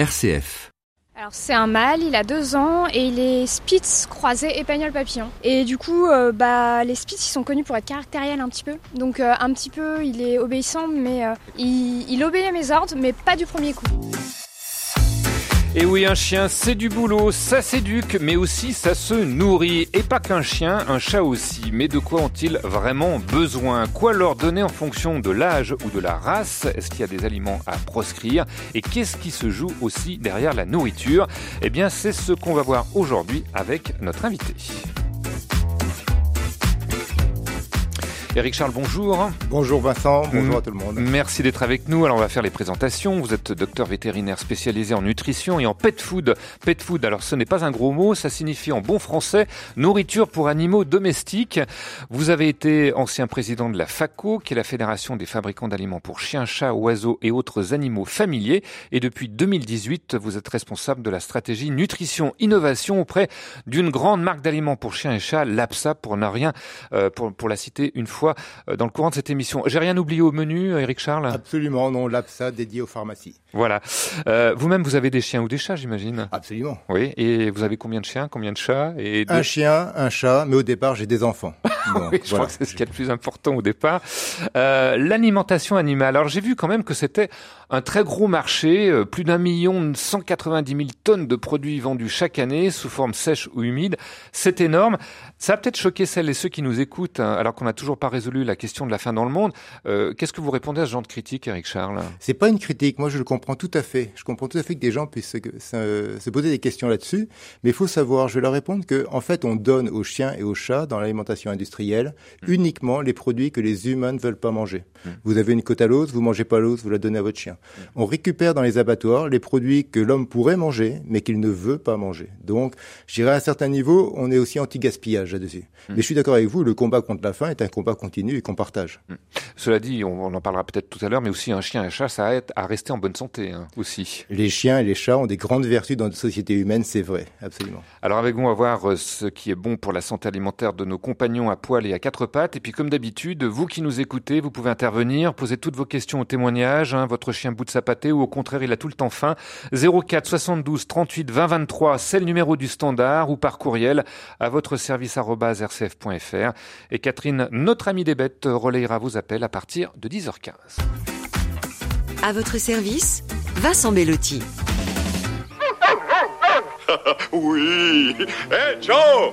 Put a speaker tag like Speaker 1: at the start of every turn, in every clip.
Speaker 1: RCF.
Speaker 2: Alors c'est un mâle, il a deux ans et il est Spitz croisé épagnol papillon. Et du coup, euh, bah, les Spitz ils sont connus pour être caractériels un petit peu. Donc euh, un petit peu, il est obéissant, mais euh, il, il obéit à mes ordres, mais pas du premier coup.
Speaker 3: Et oui, un chien, c'est du boulot, ça s'éduque, mais aussi ça se nourrit. Et pas qu'un chien, un chat aussi. Mais de quoi ont-ils vraiment besoin? Quoi leur donner en fonction de l'âge ou de la race? Est-ce qu'il y a des aliments à proscrire? Et qu'est-ce qui se joue aussi derrière la nourriture? Eh bien, c'est ce qu'on va voir aujourd'hui avec notre invité. Eric Charles, bonjour.
Speaker 4: Bonjour Vincent, bonjour à tout le monde.
Speaker 3: Merci d'être avec nous. Alors on va faire les présentations. Vous êtes docteur vétérinaire spécialisé en nutrition et en pet food. Pet food, alors ce n'est pas un gros mot, ça signifie en bon français nourriture pour animaux domestiques. Vous avez été ancien président de la FACO, qui est la Fédération des fabricants d'aliments pour chiens, chats, oiseaux et autres animaux familiers. Et depuis 2018, vous êtes responsable de la stratégie nutrition innovation auprès d'une grande marque d'aliments pour chiens et chats, l'APSA, pour ne rien, euh, pour, pour la citer une fois euh, dans le courant de cette émission. J'ai rien oublié au menu, Eric Charles
Speaker 4: Absolument, non, l'APSA dédié aux pharmacies.
Speaker 3: Voilà. Euh, Vous-même, vous avez des chiens ou des chats, j'imagine
Speaker 4: Absolument.
Speaker 3: Oui, et vous avez combien de chiens, combien de chats et
Speaker 4: Un chien, un chat, mais au départ, j'ai des enfants.
Speaker 3: oui, je crois que c'est ce qui est le plus important au départ. Euh, L'alimentation animale. Alors, j'ai vu quand même que c'était un très gros marché, euh, plus d'un million 190 000 tonnes de produits vendus chaque année sous forme sèche ou humide. C'est énorme. Ça a peut-être choqué celles et ceux qui nous écoutent, hein, alors qu'on n'a toujours pas résolu la question de la faim dans le monde. Euh, Qu'est-ce que vous répondez à ce genre de critique, Eric Charles?
Speaker 4: C'est pas une critique. Moi, je le comprends tout à fait. Je comprends tout à fait que des gens puissent se, se, se poser des questions là-dessus. Mais il faut savoir, je vais leur répondre que, en fait, on donne aux chiens et aux chats dans l'alimentation industrielle mmh. uniquement les produits que les humains ne veulent pas manger. Mmh. Vous avez une côte à l'os, vous mangez pas l'os, vous la donnez à votre chien. Mmh. On récupère dans les abattoirs les produits que l'homme pourrait manger, mais qu'il ne veut pas manger. Donc, je dirais à un certain niveau, on est aussi anti-gaspillage là-dessus. Mais je suis d'accord avec vous, le combat contre la faim est un combat continu et qu'on partage.
Speaker 3: Cela dit, on, on en parlera peut-être tout à l'heure, mais aussi un chien et un chat, ça aide à rester en bonne santé hein, aussi.
Speaker 4: Les chiens et les chats ont des grandes vertus dans notre société humaine, c'est vrai, absolument.
Speaker 3: Alors avec vous, on va voir ce qui est bon pour la santé alimentaire de nos compagnons à poil et à quatre pattes. Et puis comme d'habitude, vous qui nous écoutez, vous pouvez intervenir, poser toutes vos questions au témoignage. Hein, votre chien bout de sa pâtée ou au contraire, il a tout le temps faim. 04 72 38 20 23, c'est le numéro du standard ou par courriel à votre service rcf.fr. Et Catherine, notre amie des bêtes, relayera vos appels à partir de 10h15.
Speaker 5: À votre service, Vincent Bellotti.
Speaker 6: oui. Eh, Joe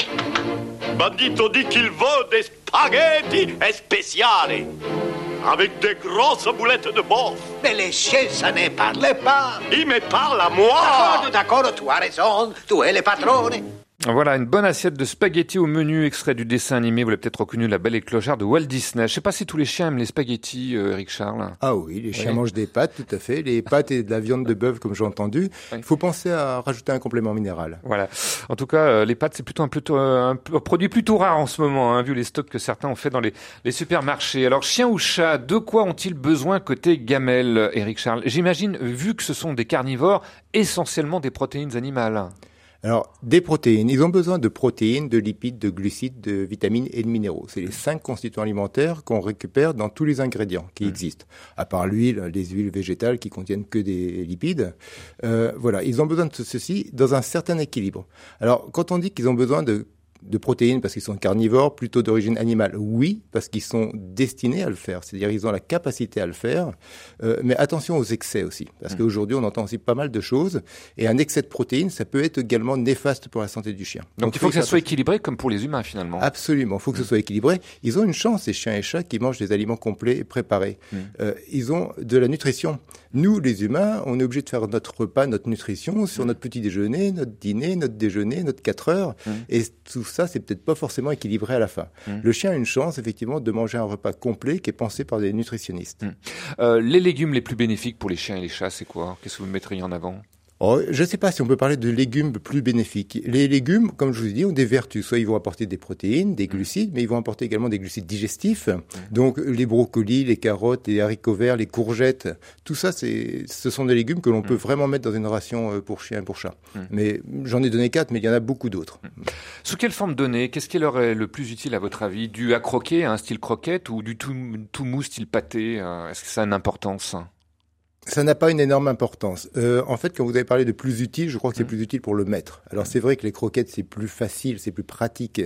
Speaker 6: Bandito dit qu'il veut des spaghetti spéciali. Avec des grosses boulettes de bœuf.
Speaker 7: Mais les chiens, ça ne parle pas.
Speaker 6: Il me parle à moi.
Speaker 7: D'accord, d'accord, tu as raison. Tu es le patron.
Speaker 3: Voilà, une bonne assiette de spaghettis au menu, extrait du dessin animé. Vous l'avez peut-être reconnu, La Belle et Clochard de Walt Disney. Je sais pas si tous les chiens aiment les spaghettis, euh, Eric Charles.
Speaker 4: Ah oui, les chiens oui. mangent des pâtes, tout à fait. Les pâtes et de la viande de bœuf, comme j'ai entendu. Il oui. faut penser à rajouter un complément minéral.
Speaker 3: Voilà. En tout cas, euh, les pâtes, c'est plutôt un, plutôt, un, un, produit plutôt rare en ce moment, hein, vu les stocks que certains ont fait dans les, les supermarchés. Alors, chien ou chat, de quoi ont-ils besoin côté gamelle, Eric Charles? J'imagine, vu que ce sont des carnivores, essentiellement des protéines animales.
Speaker 4: Alors, des protéines. Ils ont besoin de protéines, de lipides, de glucides, de vitamines et de minéraux. C'est les cinq constituants alimentaires qu'on récupère dans tous les ingrédients qui mmh. existent. À part l'huile, les huiles végétales qui contiennent que des lipides. Euh, voilà, ils ont besoin de ceci dans un certain équilibre. Alors, quand on dit qu'ils ont besoin de de protéines parce qu'ils sont carnivores, plutôt d'origine animale. Oui, parce qu'ils sont destinés à le faire, c'est-à-dire ils ont la capacité à le faire. Euh, mais attention aux excès aussi, parce mmh. qu'aujourd'hui on entend aussi pas mal de choses, et un excès de protéines, ça peut être également néfaste pour la santé du chien.
Speaker 3: Donc, Donc il faut que ça soit équilibré comme pour les humains finalement.
Speaker 4: Absolument, il faut que mmh. ce soit équilibré. Ils ont une chance, ces chiens et chats, qui mangent des aliments complets et préparés. Mmh. Euh, ils ont de la nutrition. Nous, les humains, on est obligé de faire notre repas, notre nutrition sur notre petit déjeuner, notre dîner, notre déjeuner, notre 4 heures, et tout ça, c'est peut-être pas forcément équilibré à la fin. Mmh. Le chien a une chance, effectivement, de manger un repas complet qui est pensé par des nutritionnistes.
Speaker 3: Euh, les légumes les plus bénéfiques pour les chiens et les chats, c'est quoi? Qu'est-ce que vous mettriez en avant?
Speaker 4: Oh, je ne sais pas si on peut parler de légumes plus bénéfiques. Les légumes, comme je vous ai dit, ont des vertus. Soit ils vont apporter des protéines, des glucides, mais ils vont apporter également des glucides digestifs. Donc les brocolis, les carottes, les haricots verts, les courgettes, tout ça, c'est, ce sont des légumes que l'on peut vraiment mettre dans une ration euh, pour chien et pour chat. Mais j'en ai donné quatre, mais il y en a beaucoup d'autres.
Speaker 3: Sous quelle forme donner? Qu'est-ce qui leur est le plus utile à votre avis? Du à croquer, un style croquette, ou du tout, tout mou style pâté Est-ce que ça a une importance?
Speaker 4: Ça n'a pas une énorme importance. Euh, en fait, quand vous avez parlé de plus utile, je crois que c'est plus utile pour le maître. Alors c'est vrai que les croquettes c'est plus facile, c'est plus pratique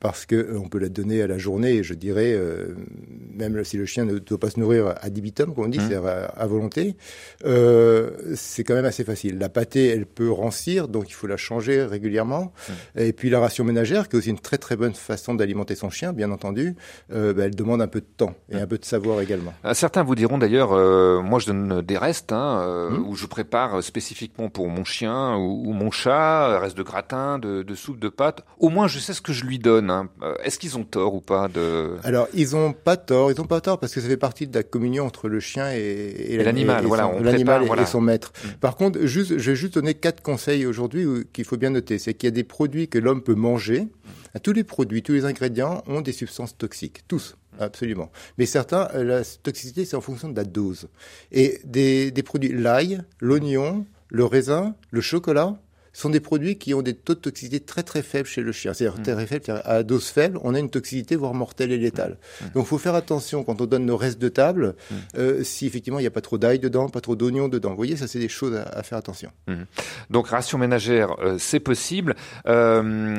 Speaker 4: parce que euh, on peut la donner à la journée. Je dirais, euh, même si le chien ne doit pas se nourrir à dibitum, comme on dit, c'est à, à volonté, euh, c'est quand même assez facile. La pâtée, elle peut rancir, donc il faut la changer régulièrement. Et puis la ration ménagère, qui est aussi une très très bonne façon d'alimenter son chien, bien entendu, euh, bah, elle demande un peu de temps et un peu de savoir également.
Speaker 3: Certains vous diront d'ailleurs, euh, moi je donne des restes hein, euh,
Speaker 4: Mmh.
Speaker 3: où je prépare spécifiquement pour mon chien ou, ou mon chat, euh, reste de gratin, de, de soupe, de pâtes. Au moins je sais ce que je lui donne. hein. Euh, Est-ce qu'ils ont tort ou pas de
Speaker 4: Alors, ils ont pas tort, ils ont pas tort parce que ça fait partie de la communion entre le chien et, et, la-
Speaker 3: l'animal,
Speaker 4: et
Speaker 3: voilà,
Speaker 4: l'animal et,
Speaker 3: voilà.
Speaker 4: et son maître.
Speaker 3: Mm.
Speaker 4: Par contre, juste, je vais juste donner quatre conseils aujourd'hui qu'il faut bien noter. C'est qu'il y a des produits que l'homme peut manger. Tous les produits, tous les ingrédients ont des substances toxiques, tous. Absolument. Mais certains, euh, la toxicité, c'est en fonction de la dose. Et des produits, l'ail, l'oignon, le raisin, le chocolat, sont des produits qui ont des taux de toxicité très très faibles chez le chien. C'est-à-dire très faibles, c'est-à-dire à dose faible, on a une toxicité voire mortelle et létale. Donc, il faut faire attention quand on donne nos restes de table, euh, si effectivement il n'y a pas trop d'ail dedans, pas trop d'oignons dedans. Vous voyez, ça c'est des choses à, à faire attention.
Speaker 3: Donc ration ménagère, euh, c'est possible. Euh,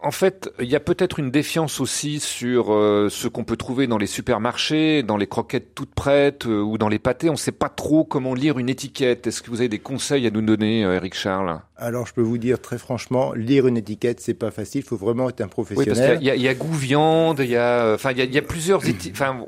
Speaker 3: en fait, il y a peut-être une défiance aussi sur euh, ce qu'on peut trouver dans les supermarchés, dans les croquettes toutes prêtes euh, ou dans les pâtés. On ne sait pas trop comment lire une étiquette. Est-ce que vous avez des conseils à nous donner, euh, Eric Charles?
Speaker 4: Alors, je peux vous dire très franchement, lire une étiquette, c'est pas facile. Il faut vraiment être un
Speaker 3: Oui,
Speaker 4: professionnel.
Speaker 3: parce qu'il y, a- il y a goût viande, il y a, enfin, il y a, il y a plusieurs enfin,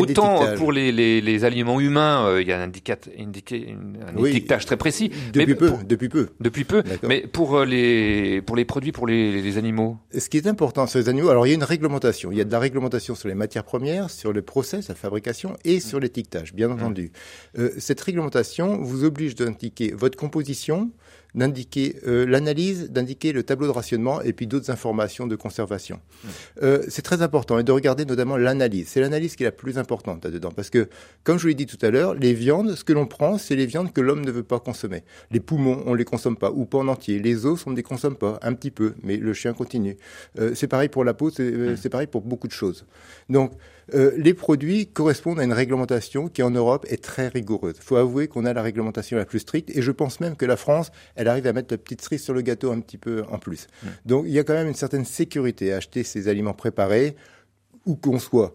Speaker 3: autant pour les, les, les aliments humains, euh, il y a un, une- un
Speaker 4: Oui.
Speaker 3: étiquetage très précis.
Speaker 4: Depuis
Speaker 3: mais
Speaker 4: peu,
Speaker 3: pour-
Speaker 4: depuis peu.
Speaker 3: depuis peu. Mais pour euh, les, pour les produits, pour les, les animaux.
Speaker 4: Ce qui est important sur les animaux, alors il y a une réglementation. Il y a de la réglementation sur les matières premières, sur le process, la fabrication et sur l'étiquetage, bien entendu. Euh, cette réglementation vous oblige d'indiquer votre composition, d'indiquer euh, l'analyse, d'indiquer le tableau de rationnement et puis d'autres informations de conservation. Euh, c'est très important et de regarder notamment l'analyse. C'est l'analyse qui est la plus importante là-dedans parce que, comme je vous l'ai dit tout à l'heure, les viandes, ce que l'on prend, c'est les viandes que l'homme ne veut pas consommer. Les poumons, on les consomme pas ou pas en entier. Les os, on ne les consomme pas, un petit peu, mais le chien continue. Euh, c'est pareil pour la peau, c'est euh, c'est pareil pour beaucoup de choses. Donc, euh, les produits correspondent à une réglementation qui en Europe est très rigoureuse. Il faut avouer qu'on a la réglementation la plus stricte et je pense même que la France, elle arrive à mettre la petite cerise sur le gâteau un petit peu en plus. Donc il y a quand même une certaine sécurité à acheter ces aliments préparés où qu'on soit.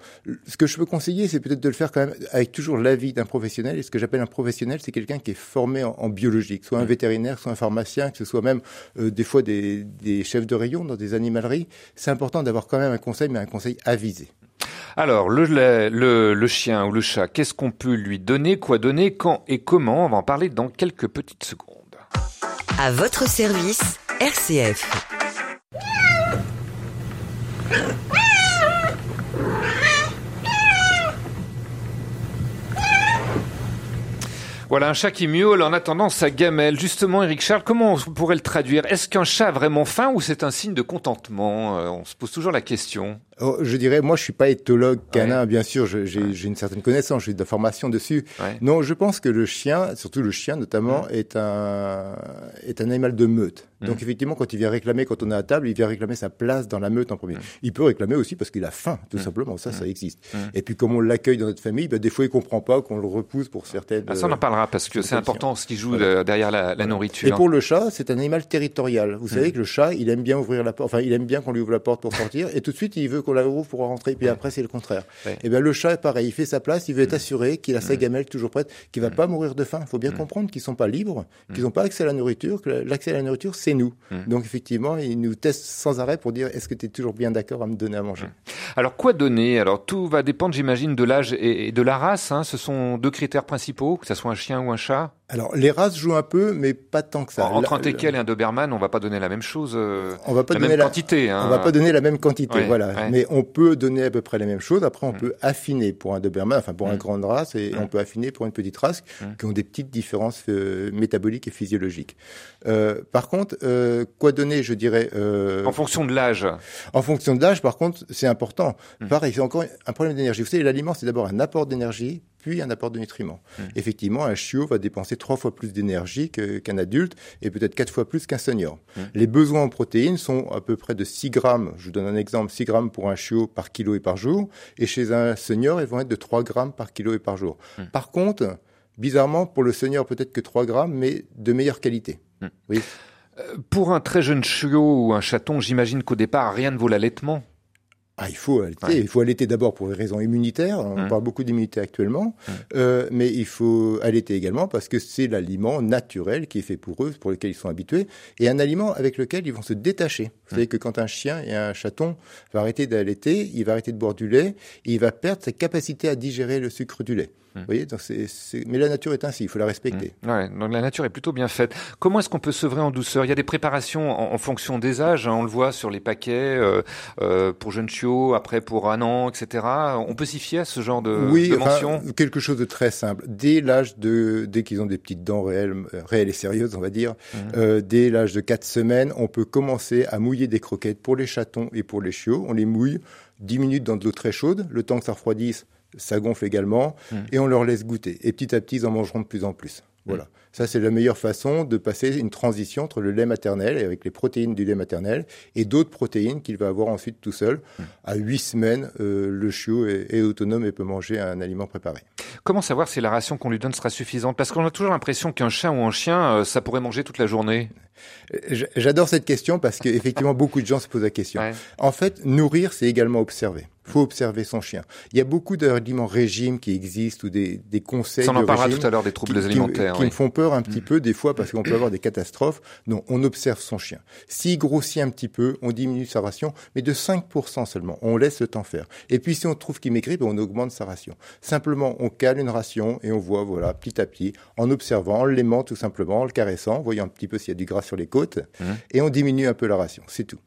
Speaker 4: Ce que je peux conseiller, c'est peut-être de le faire quand même avec toujours l'avis d'un professionnel. Et ce que j'appelle un professionnel, c'est quelqu'un qui est formé en, en biologie, que ce soit un vétérinaire, soit un pharmacien, que ce soit même euh, des fois des, des chefs de rayon dans des animaleries. C'est important d'avoir quand même un conseil, mais un conseil avisé.
Speaker 3: Alors, le, lait, le, le chien ou le chat, qu'est-ce qu'on peut lui donner, quoi donner, quand et comment? On va en parler dans quelques petites secondes.
Speaker 5: À votre service, RCF.
Speaker 3: Voilà un chat qui miaule en attendant sa gamelle. Justement, Eric Charles, comment on pourrait le traduire? Est-ce qu'un chat a vraiment faim ou c'est un signe de contentement? Euh, On se pose toujours la question.
Speaker 4: Oh, je dirais, moi, je suis pas éthologue canin, bien sûr, j'ai j'ai une certaine connaissance, j'ai de la formation dessus.
Speaker 3: Ouais.
Speaker 4: Non, je pense que le chien, surtout le chien notamment, est un est un animal de meute. Donc effectivement, quand il vient réclamer, quand on est à table, il vient réclamer sa place dans la meute en premier. Il peut réclamer aussi parce qu'il a faim, tout simplement. Ça, ça existe. Et puis comme on l'accueille dans notre famille, ben, des fois il comprend pas qu'on le repousse pour certaines.
Speaker 3: Ah, ça, on en parlera parce que c'est
Speaker 4: Protection.
Speaker 3: important ce qui joue
Speaker 4: Voilà.
Speaker 3: euh, derrière la, la
Speaker 4: Et
Speaker 3: nourriture.
Speaker 4: pour le chat, c'est un animal territorial. Vous savez que le chat, il aime bien ouvrir la porte. Enfin, il aime bien qu'on lui ouvre la porte pour sortir, et tout de suite, il veut qu'on la ouvre pour rentrer. Puis après, c'est le contraire.
Speaker 3: Ouais.
Speaker 4: Et bien, le chat, est pareil. Il fait sa place. Il veut être assuré qu'il a sa gamelle toujours prête, qu'il va pas mourir de faim. Il faut bien comprendre qu'ils sont pas libres, qu'ils n'ont pas accès à la nourriture. Que l'accès à la nourriture, c'est nous. Donc, effectivement, il nous teste sans arrêt pour dire est-ce que tu es toujours bien d'accord à me donner à manger?
Speaker 3: Alors, quoi donner? Alors, tout va dépendre, j'imagine, de l'âge et, et de la race. Hein. Ce sont deux critères principaux, que ce soit un chien ou un chat.
Speaker 4: Alors, les races jouent un peu, mais pas tant que ça.
Speaker 3: Entre un teckel et un Doberman, on va pas donner la même chose. euh,
Speaker 4: on va pas
Speaker 3: la
Speaker 4: donner
Speaker 3: même
Speaker 4: la
Speaker 3: quantité. Hein.
Speaker 4: On va pas donner la même quantité,
Speaker 3: Ouais,
Speaker 4: voilà.
Speaker 3: ouais.
Speaker 4: Mais on peut donner à peu près la même chose. Après, on peut affiner pour un Doberman, enfin pour une grande race, et on peut affiner pour une petite race qui ont des petites différences euh, métaboliques et physiologiques. Euh, par contre, euh, quoi donner, je dirais,
Speaker 3: En fonction de l'âge.
Speaker 4: en fonction de l'âge, par contre, c'est important. Pareil, c'est encore un problème d'énergie. Vous savez, l'aliment, c'est d'abord un apport d'énergie, puis un apport de nutriments. Effectivement, un chiot va dépenser trois fois plus d'énergie que- qu'un adulte et peut-être quatre fois plus qu'un senior. Les besoins en protéines sont à peu près de 6 grammes. Je vous donne un exemple, 6 grammes pour un chiot par kilo et par jour. Et chez un senior, ils vont être de 3 grammes par kilo et par jour. Par contre, Bizarrement, pour le senior, peut-être que 3 grammes, mais de meilleure qualité. Oui.
Speaker 3: Euh, pour un très jeune chiot ou un chaton, j'imagine qu'au départ, rien ne vaut l'allaitement.
Speaker 4: Ah, il faut allaiter.
Speaker 3: Ouais.
Speaker 4: Il faut allaiter d'abord pour des raisons immunitaires. On
Speaker 3: Mmh.
Speaker 4: parle beaucoup d'immunité actuellement.
Speaker 3: Mmh.
Speaker 4: Euh, mais il faut allaiter également parce que c'est l'aliment naturel qui est fait pour eux, pour lequel ils sont habitués, et un aliment avec lequel ils vont se détacher. Vous savez que quand un chien et un chaton va arrêter d'allaiter, il va arrêter de boire du lait et il va perdre sa capacité à digérer le sucre du lait.
Speaker 3: Mmh.
Speaker 4: Vous voyez, donc c'est, c'est- mais la nature est ainsi, il faut la respecter.
Speaker 3: Ouais, donc la nature est plutôt bien faite. Comment est-ce qu'on peut sevrer en douceur? Il y a des préparations en, en fonction des âges. hein, on le voit sur les paquets euh, euh, pour jeunes chiots, après pour un an, etc. On peut s'y fier à ce genre de,
Speaker 4: oui,
Speaker 3: de
Speaker 4: enfin,
Speaker 3: mentions
Speaker 4: quelque chose de très simple. Dès l'âge de, dès qu'ils ont des petites dents réelles, euh, réelles et sérieuses, on va dire,
Speaker 3: Mhm.
Speaker 4: euh, dès l'âge de 4 semaines, on peut commencer à mouiller des croquettes pour les chatons et pour les chiots. On les mouille 10 minutes dans de l'eau très chaude, le temps que ça refroidisse, ça gonfle également,
Speaker 3: Mhm.
Speaker 4: et on leur laisse goûter. Et petit à petit, ils en mangeront de plus en plus. Voilà. Ça, c'est la meilleure façon de passer une transition entre le lait maternel, avec les protéines du lait maternel, et d'autres protéines qu'il va avoir ensuite tout seul. À 8 semaines, euh, le chiot est, est autonome et peut manger un aliment préparé.
Speaker 3: Comment savoir si la ration qu'on lui donne sera suffisante? Parce qu'on a toujours l'impression qu'un chat ou un chien, euh, ça pourrait manger toute la journée.
Speaker 4: J'adore cette question parce qu'effectivement, beaucoup de gens se posent la question.
Speaker 3: Ouais.
Speaker 4: En fait, nourrir, c'est également observer. Faut observer son chien. Il y a beaucoup d'aliments régimes qui existent ou des, des conseils
Speaker 3: Ça, on en parlera
Speaker 4: régime
Speaker 3: tout à l'heure des troubles
Speaker 4: qui,
Speaker 3: alimentaires.
Speaker 4: qui
Speaker 3: oui.
Speaker 4: me font peur un petit
Speaker 3: Mm.
Speaker 4: peu des fois parce qu'on peut avoir des catastrophes. Non, on observe son chien. S'il grossit un petit peu, on diminue sa ration, mais de 5% seulement. On laisse le temps faire. Et puis si on trouve qu'il maigrit, ben, on augmente sa ration. Simplement, on cale une ration et on voit, voilà, petit à petit, en observant, en l'aimant tout simplement, en le caressant, en voyant un petit peu s'il y a du gras sur les côtes,
Speaker 3: Mhm.
Speaker 4: et on diminue un peu la ration. C'est tout.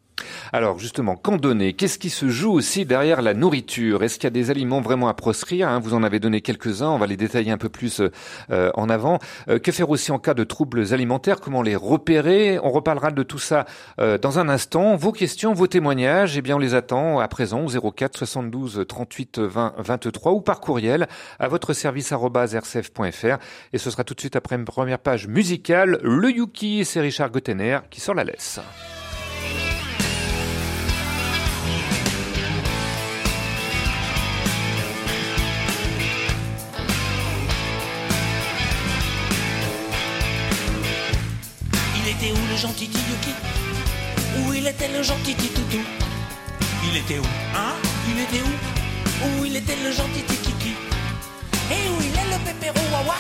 Speaker 3: Alors justement, qu'en donner? Qu'est-ce qui se joue aussi derrière la nourriture? Est-ce qu'il y a des aliments vraiment à proscrire hein? Vous en avez donné quelques-uns, on va les détailler un peu plus euh, en avant. Euh, que faire aussi en cas de troubles alimentaires? Comment les repérer? On reparlera de tout ça euh, dans un instant. Vos questions, vos témoignages, eh bien on les attend à présent au 04 72 38 20 23 ou par courriel à votre service rcf.fr et ce sera tout de suite après une première page musicale. Le Yuki, c'est Richard Gottener qui sort la laisse.
Speaker 1: Gentil Yuki Où il était le gentil Toutou Il était où Hein? Il était où? Où il était le gentil Kiki Et où il est le pépéro Wawa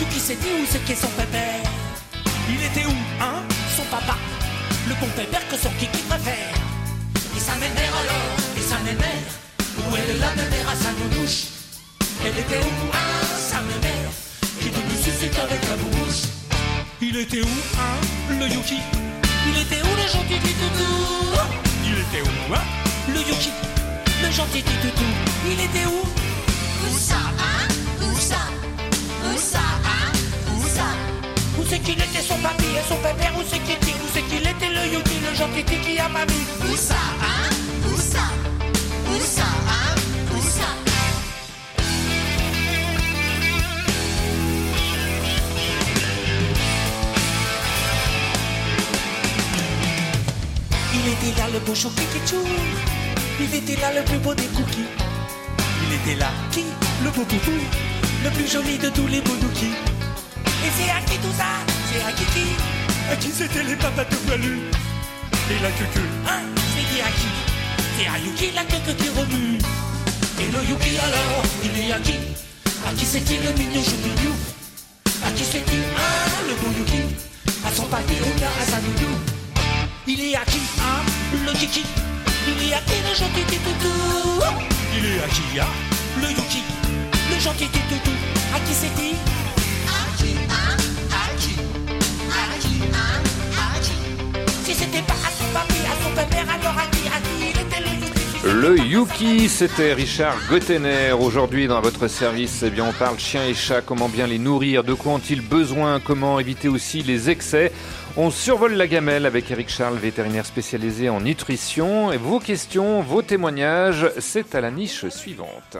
Speaker 1: Yuki s'est dit où c'est qu'est son pépère? Il était où Hein? Son papa. Le bon pépère que son Kiki préfère. Et sa mère alors? Et sa mère Où est la mère à sa nounouche Elle était où Hein? Sa mère Qui nous suscite avec la bouche il était où, hein, le Yuki Il était où le gentil petit toutou Il était où, hein, le Yuki Le gentil petit toutou. Il était où
Speaker 8: Où ça, hein Où ça Où ça, hein Où ça
Speaker 1: Où c'est qu'il était son papy et son pépère Où c'est qu'il était Où c'est qu'il était le Yuki Le gentil qui a mamie
Speaker 8: Où ça, hein Où ça
Speaker 1: le beau chou Kikichou Il était là le plus beau des cookies. Il était là qui Le beau boubou Le plus joli de tous les boudouki Et c'est à qui tout ça? C'est à qui qui? À qui c'était les papas de poilu? Et la queue Hein? C'est dit à qui? C'est à Yuki la queue qui remue. Et le Yuki alors Il est à qui? À qui c'est-il le mignon choupignou À qui c'est-il Ah le beau Yuki? À son papy à sa nounou il est à qui, hein, le kiki? Il est à qui le gentil petit toutou Il est à qui, hein, le yuki? Le gentil petit toutou À qui c'est dit
Speaker 8: À qui, hein À qui? À qui, hein À qui?
Speaker 1: Si c'était pas à son papy, à son pépère Alors à le yuki
Speaker 3: c'était Richard Gottener. Aujourd'hui, dans votre service, eh bien, on parle chien et chat, comment bien les nourrir, de quoi ont-ils besoin, comment éviter aussi les excès. On survole la gamelle avec Eric Charles, vétérinaire spécialisé en nutrition. Et vos questions, vos témoignages, c'est à la niche suivante.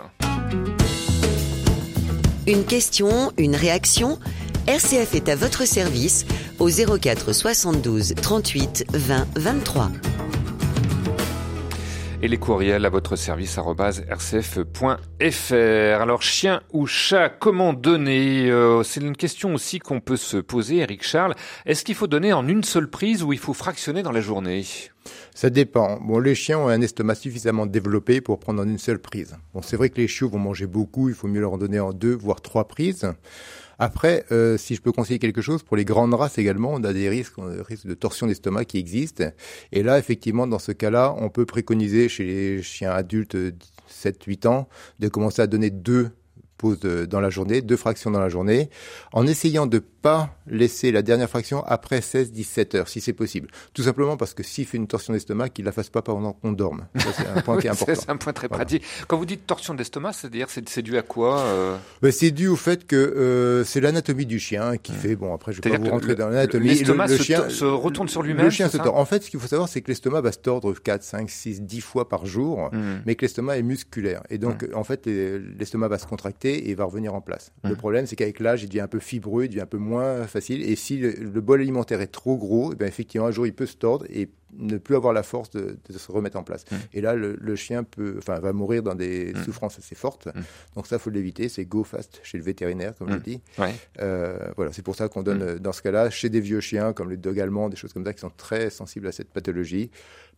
Speaker 5: Une question, une réaction RCF est à votre service au 04 72 38 20 23.
Speaker 3: Et les courriels à votre service rcf.fr. Alors chien ou chat, comment donner Euh, C'est une question aussi qu'on peut se poser, Eric Charles. Est-ce qu'il faut donner en une seule prise ou il faut fractionner dans la journée?
Speaker 4: Ça dépend. Bon, les chiens ont un estomac suffisamment développé pour prendre en une seule prise. Bon, c'est vrai que les chiots vont manger beaucoup, il faut mieux leur en donner en deux, voire trois prises. Après, euh, si je peux conseiller quelque chose, pour les grandes races également, on a des risques, on a des risques de torsion d'estomac qui existent. Et là, effectivement, dans ce cas-là, on peut préconiser chez les chiens adultes de 7-8 ans de commencer à donner deux pauses dans la journée, deux fractions dans la journée, en essayant de pas laisser la dernière fraction après 16-17 heures, si c'est possible. Tout simplement parce que s'il fait une torsion d'estomac, qu'il la fasse pas pendant qu'on dorme. C'est un point qui est
Speaker 3: Oui, c'est-
Speaker 4: important.
Speaker 3: C'est un point très
Speaker 4: Voilà.
Speaker 3: pratique. Quand vous dites torsion d'estomac, c'est-à-dire c'est dû à quoi euh
Speaker 4: Ben, c'est dû au fait que euh, c'est l'anatomie du chien qui fait. Bon, après, je vais pas vous rentrer
Speaker 3: le-
Speaker 4: dans l'anatomie.
Speaker 3: l'estomac
Speaker 4: Le- le
Speaker 3: se
Speaker 4: chien-
Speaker 3: se retourne sur lui-même,
Speaker 4: Le chien se tord. En fait, ce qu'il faut savoir, c'est que l'estomac va se tordre 4, 5, 6, 10 fois par jour,
Speaker 3: Hmm.
Speaker 4: mais que l'estomac est musculaire. Et donc, en fait, les- l'estomac va se contracter et va revenir en place. Le problème, c'est qu'avec l'âge, il devient un peu fibreux, il devient un peu moins facile. Et si le, bol alimentaire est trop gros, eh ben, effectivement, un jour, il peut se tordre et ne plus avoir la force de, de se remettre en place. Et là, le, le chien peut, enfin, va mourir dans des souffrances assez fortes. Donc ça, faut l'éviter. C'est go fast chez le vétérinaire, comme je dis.
Speaker 3: Ouais.
Speaker 4: Euh, voilà, c'est pour ça qu'on donne, euh, dans ce cas-là, chez des vieux chiens comme les dogs allemands, des choses comme ça, qui sont très sensibles à cette pathologie.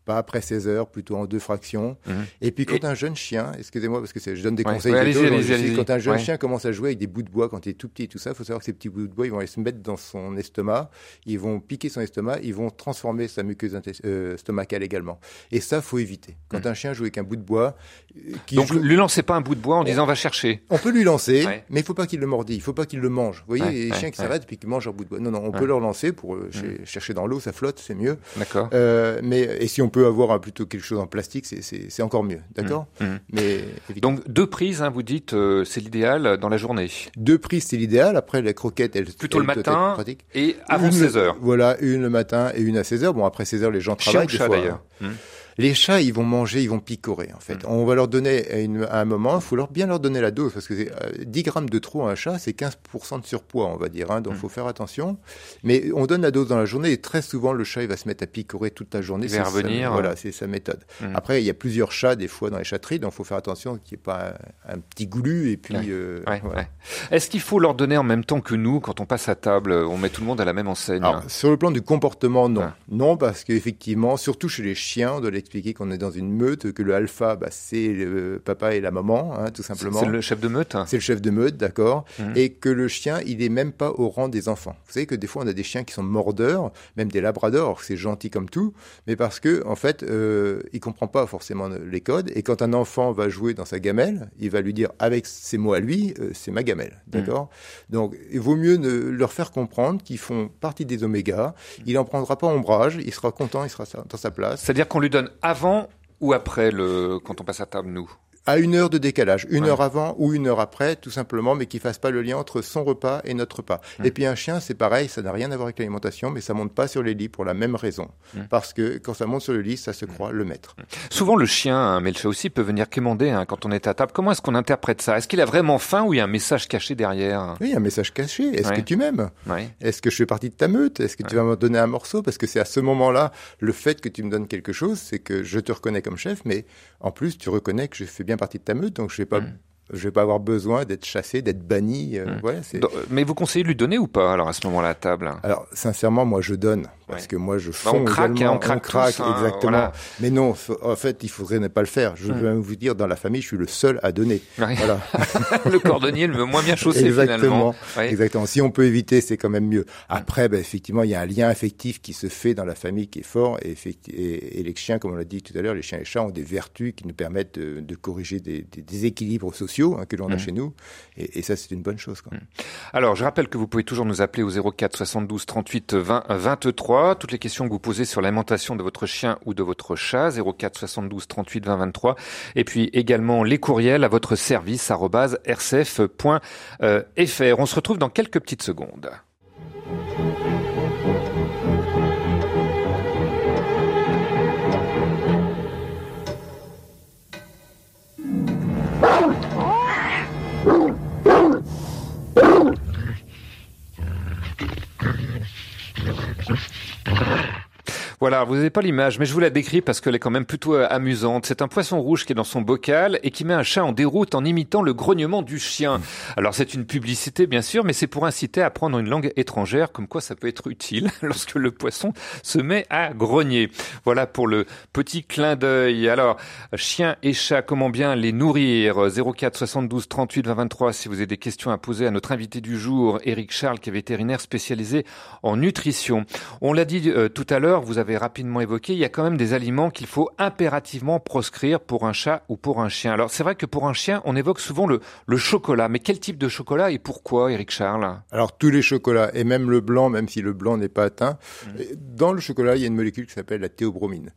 Speaker 4: Pas après 16 heures, plutôt en deux fractions. Et puis quand
Speaker 3: Et-
Speaker 4: un jeune chien, excusez-moi parce que je donne des
Speaker 3: Ouais,
Speaker 4: conseils,
Speaker 3: ouais,
Speaker 4: donc quand un jeune chien commence à jouer avec des bouts de bois quand il est tout petit et tout ça, il faut savoir que ces petits bouts de bois, ils vont aller se mettre dans son estomac, ils vont piquer son estomac, ils vont transformer sa muqueuse intes- euh, stomacale également. Et ça, faut éviter. Quand un chien joue avec un bout de bois, euh, qui.
Speaker 3: Donc
Speaker 4: joue-
Speaker 3: lui lancez pas un bout de bois en disant va chercher.
Speaker 4: on peut lui lancer,
Speaker 3: Ouais.
Speaker 4: mais il faut pas qu'il le mordille, il faut pas qu'il le mange. Vous voyez,
Speaker 3: Ouais,
Speaker 4: les
Speaker 3: ouais,
Speaker 4: chiens qui s'arrêtent puis qui mangent leur bout de bois. Non, non, on peut leur lancer pour euh, cher- chercher dans l'eau, ça flotte, c'est mieux.
Speaker 3: D'accord.
Speaker 4: Euh, mais et si on peut avoir plutôt quelque chose en plastique, c'est- encore mieux, d'accord
Speaker 3: Mm, mm.
Speaker 4: Mais évidemment,
Speaker 3: Donc deux prises, hein, vous dites, c'est l'idéal dans la journée.
Speaker 4: deux prises c'est l'idéal. Après la croquette, elle
Speaker 3: Plutôt le
Speaker 4: elle être
Speaker 3: matin
Speaker 4: pratique.
Speaker 3: et avant
Speaker 4: Une-
Speaker 3: 16 heures.
Speaker 4: Voilà, une le matin et une à 16 heures. Bon, après 16 heures, les gens
Speaker 3: Chien
Speaker 4: travaillent
Speaker 3: ou
Speaker 4: des fois, hein.
Speaker 3: Hmm.
Speaker 4: Les chats, ils vont manger, ils vont picorer en fait. On va leur donner à, une- à un moment, il faut leur bien leur donner la dose parce que euh, 10 grammes de trop à un chat, c'est 15% de surpoids, on va dire. Hein, donc il faut faire attention. Mais on donne la dose dans la journée et très souvent le chat il va se mettre à picorer toute la journée.
Speaker 3: Il va
Speaker 4: C'est sa-
Speaker 3: revenir,
Speaker 4: voilà,
Speaker 3: euh.
Speaker 4: c'est sa méthode.
Speaker 3: Hmm.
Speaker 4: Après, il y a plusieurs chats des fois dans les chatteries, donc il faut faire attention qu'il n'y ait pas un, un petit goulu et puis.
Speaker 3: Ouais.
Speaker 4: euh,
Speaker 3: Ouais,
Speaker 4: voilà.
Speaker 3: ouais. Est-ce qu'il faut leur donner en même temps que nous quand on passe à table On met tout le monde à la même enseigne.
Speaker 4: Alors, sur le plan du comportement, non. Non, parce qu'effectivement, surtout chez les chiens, on doit l'expliquer qu'on est dans une meute, que le alpha, bah, c'est le papa et la maman, hein, tout simplement.
Speaker 3: c'est le chef de meute
Speaker 4: C'est le chef de meute, d'accord,
Speaker 3: Mhm.
Speaker 4: et que le chien, il est même pas au rang des enfants. Vous savez que des fois, on a des chiens qui sont mordeurs, même des labradors, c'est gentil comme tout, mais parce que en fait, euh, il comprend pas forcément les codes. Et quand un enfant va jouer dans sa gamelle, il va lui dire avec ses mots à lui, euh, c'est ma gamelle, d'accord. Donc, il vaut mieux ne leur faire comprendre qu'ils font partie des omégas. Il en prendra pas ombrage, il sera content, il sera dans sa place.
Speaker 3: C'est-à-dire qu'on lui donne avant ou après le quand on passe à table, nous?
Speaker 4: À une heure de décalage, une
Speaker 3: Ouais.
Speaker 4: heure avant ou une heure après, tout simplement, mais qu'il fasse pas le lien entre son repas et notre repas. Et puis un chien, c'est pareil, ça n'a rien à voir avec l'alimentation, mais ça monte pas sur les lits pour la même raison. Parce que quand ça monte sur le lit, ça se croit le maître.
Speaker 3: Souvent, le chien, hein, mais le chat aussi, peut venir quémander hein, quand on est à table. Comment est-ce qu'on interprète ça? Est-ce qu'il a vraiment faim ou il y a un message caché derrière?
Speaker 4: Oui, un message caché. Est-ce
Speaker 3: Ouais.
Speaker 4: que tu m'aimes?
Speaker 3: Ouais.
Speaker 4: Est-ce que je fais partie de ta meute? Est-ce que tu vas me donner un morceau? Parce que c'est à ce moment-là, le fait que tu me donnes quelque chose, c'est que je te reconnais comme chef, mais en plus, tu reconnais que je fais bien partie de ta meute, donc je vais pas,
Speaker 3: Mm.
Speaker 4: je vais pas avoir besoin d'être chassé, d'être banni. euh,
Speaker 3: Mm.
Speaker 4: voilà,
Speaker 3: Mais vous conseillez de lui donner ou pas alors à ce moment-là à table?
Speaker 4: Alors, sincèrement, moi, je donne. Parce
Speaker 3: Ouais.
Speaker 4: que moi, je
Speaker 3: Bah,
Speaker 4: fonds
Speaker 3: on craque, hein, on craque tous, hein,
Speaker 4: exactement.
Speaker 3: voilà.
Speaker 4: Mais non, en fait, il faudrait ne pas le faire. Je
Speaker 3: Mm.
Speaker 4: vais vous dire, dans la famille, je suis le seul à donner.
Speaker 3: Ouais.
Speaker 4: Voilà.
Speaker 3: Le cordonnier le moins bien chaussé
Speaker 4: Exactement.
Speaker 3: finalement.
Speaker 4: Exactement. Si on peut éviter, c'est quand même mieux. Après, ben, effectivement, il y a un lien affectif qui se fait dans la famille qui est fort. Et, effecti- et, et les chiens, comme on l'a dit tout à l'heure, les chiens et les chats ont des vertus qui nous permettent de, de corriger des, des déséquilibres sociaux hein, que l'on a
Speaker 3: Mm.
Speaker 4: chez nous. Et, et ça, c'est une bonne chose. Quoi.
Speaker 3: Alors, je rappelle que vous pouvez toujours nous appeler au 04 72 38 20 23. Toutes les questions que vous posez sur l'alimentation de votre chien ou de votre chat, 04 72 38 20 23. Et puis également les courriels à votre service rcf.fr. On se retrouve dans quelques petites secondes. Brrr. Voilà, vous n'avez pas l'image, mais je vous la décris parce qu'elle est quand même plutôt euh, amusante. C'est un poisson rouge qui est dans son bocal et qui met un chat en déroute en imitant le grognement du chien. Alors c'est une publicité bien sûr, mais c'est pour inciter à apprendre une langue étrangère, comme quoi ça peut être utile lorsque le poisson se met à grogner. Voilà pour le petit clin d'œil. Alors, chien et chat, comment bien les nourrir? 04 72 38 20 23 si vous avez des questions à poser à notre invité du jour, Eric Charles, qui est vétérinaire spécialisé en nutrition. On l'a dit euh, tout à l'heure, vous avez rapidement évoqué, il y a quand même des aliments qu'il faut impérativement proscrire pour un chat ou pour un chien. Alors c'est vrai que pour un chien, on évoque souvent le, le chocolat, mais quel type de chocolat et pourquoi, Eric Charles?
Speaker 4: Alors tous les chocolats, et même le blanc, même si le blanc n'est pas atteint, dans le chocolat, il y a une molécule qui s'appelle la théobromine.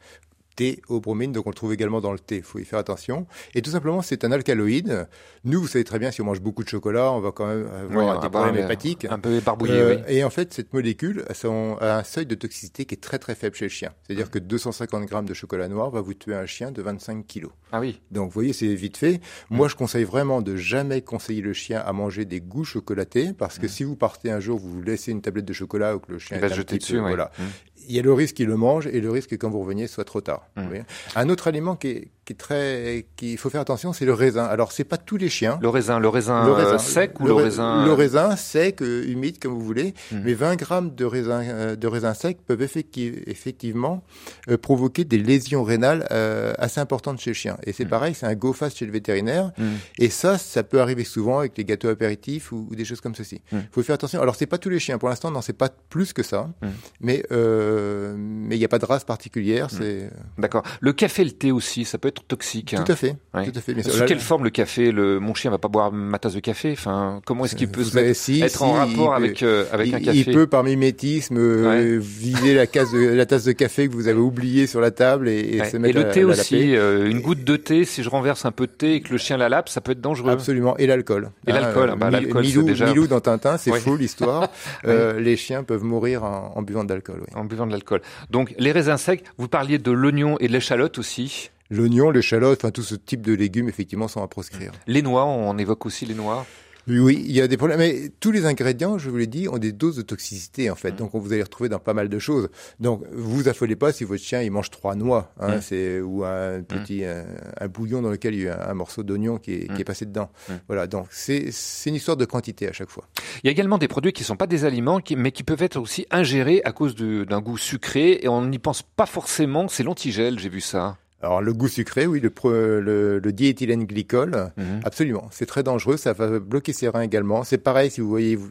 Speaker 4: Théobromine, donc on le trouve également dans le thé, il faut y faire attention. Et tout simplement, c'est un alcaloïde. Nous, vous savez très bien, si on mange beaucoup de chocolat, on va quand même avoir
Speaker 3: Oui,
Speaker 4: des problèmes
Speaker 3: un-
Speaker 4: hépatiques.
Speaker 3: un peu éparpillé,
Speaker 4: Euh,
Speaker 3: oui.
Speaker 4: Et en fait, cette molécule a, son- a un seuil de toxicité qui est très très faible chez le chien. C'est-à-dire que 250 grammes de chocolat noir va vous tuer un chien de 25 kilos.
Speaker 3: Ah oui.
Speaker 4: Donc, vous voyez, c'est vite fait. Moi, je conseille vraiment de jamais conseiller le chien à manger des goûts chocolatés, parce que si vous partez un jour, vous vous laissez une tablette de chocolat ou que le chien
Speaker 3: Il va
Speaker 4: un
Speaker 3: jeter
Speaker 4: petit
Speaker 3: dessus,
Speaker 4: peu- voilà.
Speaker 3: Mm.
Speaker 4: Il y a le risque qu'il le mange et le risque que quand vous reveniez, ce soit trop tard.
Speaker 3: Mm.
Speaker 4: Vous voyez? Un autre aliment qui est, qui est très, qu'il faut faire attention, c'est le raisin. Alors, c'est pas tous les chiens.
Speaker 3: Le raisin, le raisin,
Speaker 4: Le
Speaker 3: euh, sec ou le
Speaker 4: ra-
Speaker 3: raisin
Speaker 4: Le raisin sec, euh, humide, comme vous voulez.
Speaker 3: Mhm.
Speaker 4: Mais 20 grammes de raisin, euh, de raisin sec peuvent effecti- effectivement euh, provoquer des lésions rénales euh, assez importantes chez le chien. Et c'est
Speaker 3: Mhm.
Speaker 4: pareil, c'est un go fast chez le vétérinaire.
Speaker 3: Mm.
Speaker 4: Et ça, ça peut arriver souvent avec les gâteaux apéritifs ou, ou des choses comme ceci. Il
Speaker 3: Mhm.
Speaker 4: faut faire attention. Alors, c'est pas tous les chiens. Pour l'instant, non, c'est pas plus que ça.
Speaker 3: Mhm.
Speaker 4: Mais euh, mais il n'y a pas de race particulière. C'est
Speaker 3: D'accord. Le café, le thé aussi, ça peut être toxique.
Speaker 4: tout à fait,
Speaker 3: Ouais.
Speaker 4: tout à fait. bien.
Speaker 3: Sous quelle forme le café le, Mon chien va pas boire ma tasse de café? Enfin, comment est-ce qu'il peut se
Speaker 4: savez,
Speaker 3: mettre-
Speaker 4: si,
Speaker 3: être en rapport
Speaker 4: peut-
Speaker 3: avec euh, avec
Speaker 4: il,
Speaker 3: un café?
Speaker 4: il peut par mimétisme euh, viser la, case de, la tasse de café que vous avez oubliée sur la table et, et
Speaker 3: Ouais.
Speaker 4: se
Speaker 3: Et
Speaker 4: mettre
Speaker 3: le
Speaker 4: à-
Speaker 3: thé
Speaker 4: la
Speaker 3: aussi, euh, une goutte de thé, si je renverse un peu de thé et que le chien la lape, ça peut être dangereux.
Speaker 4: Absolument. Et l'alcool.
Speaker 3: Et l'alcool,
Speaker 4: euh,
Speaker 3: bah, l'alcool,
Speaker 4: Milou,
Speaker 3: déjà-
Speaker 4: Milou dans Tintin, c'est faux l'histoire. Euh, Les chiens peuvent mourir en, buvant de l'alcool.
Speaker 3: En buvant de l'alcool. Donc, les raisins secs, vous parliez de l'oignon et de l'échalote aussi.
Speaker 4: L'oignon, l'échalote, enfin tout ce type de légumes effectivement sont à proscrire.
Speaker 3: Les noix, on évoque aussi les noix.
Speaker 4: Oui, Oui, il y a des problèmes. Mais tous les ingrédients, je vous l'ai dit, ont des doses de toxicité en fait.
Speaker 3: Mm.
Speaker 4: Donc on vous allez retrouver dans pas mal de choses. Donc vous affolez pas si votre chien il mange trois noix, hein,
Speaker 3: Mm.
Speaker 4: c'est ou un petit un, un bouillon dans lequel il y a un, un morceau d'oignon qui est,
Speaker 3: Mm.
Speaker 4: qui est passé dedans.
Speaker 3: Mm.
Speaker 4: Voilà. Donc c'est c'est une histoire de quantité à chaque fois.
Speaker 3: Il y a également des produits qui sont pas des aliments, qui- mais qui peuvent être aussi ingérés à cause de- d'un goût sucré, et on n'y pense pas forcément. C'est l'antigel, j'ai vu ça.
Speaker 4: Alors le goût sucré, oui, le, pro- le, le diéthylène glycol,
Speaker 3: Mhm.
Speaker 4: absolument, c'est très dangereux, ça va bloquer ses reins également. C'est pareil si vous voyez vous,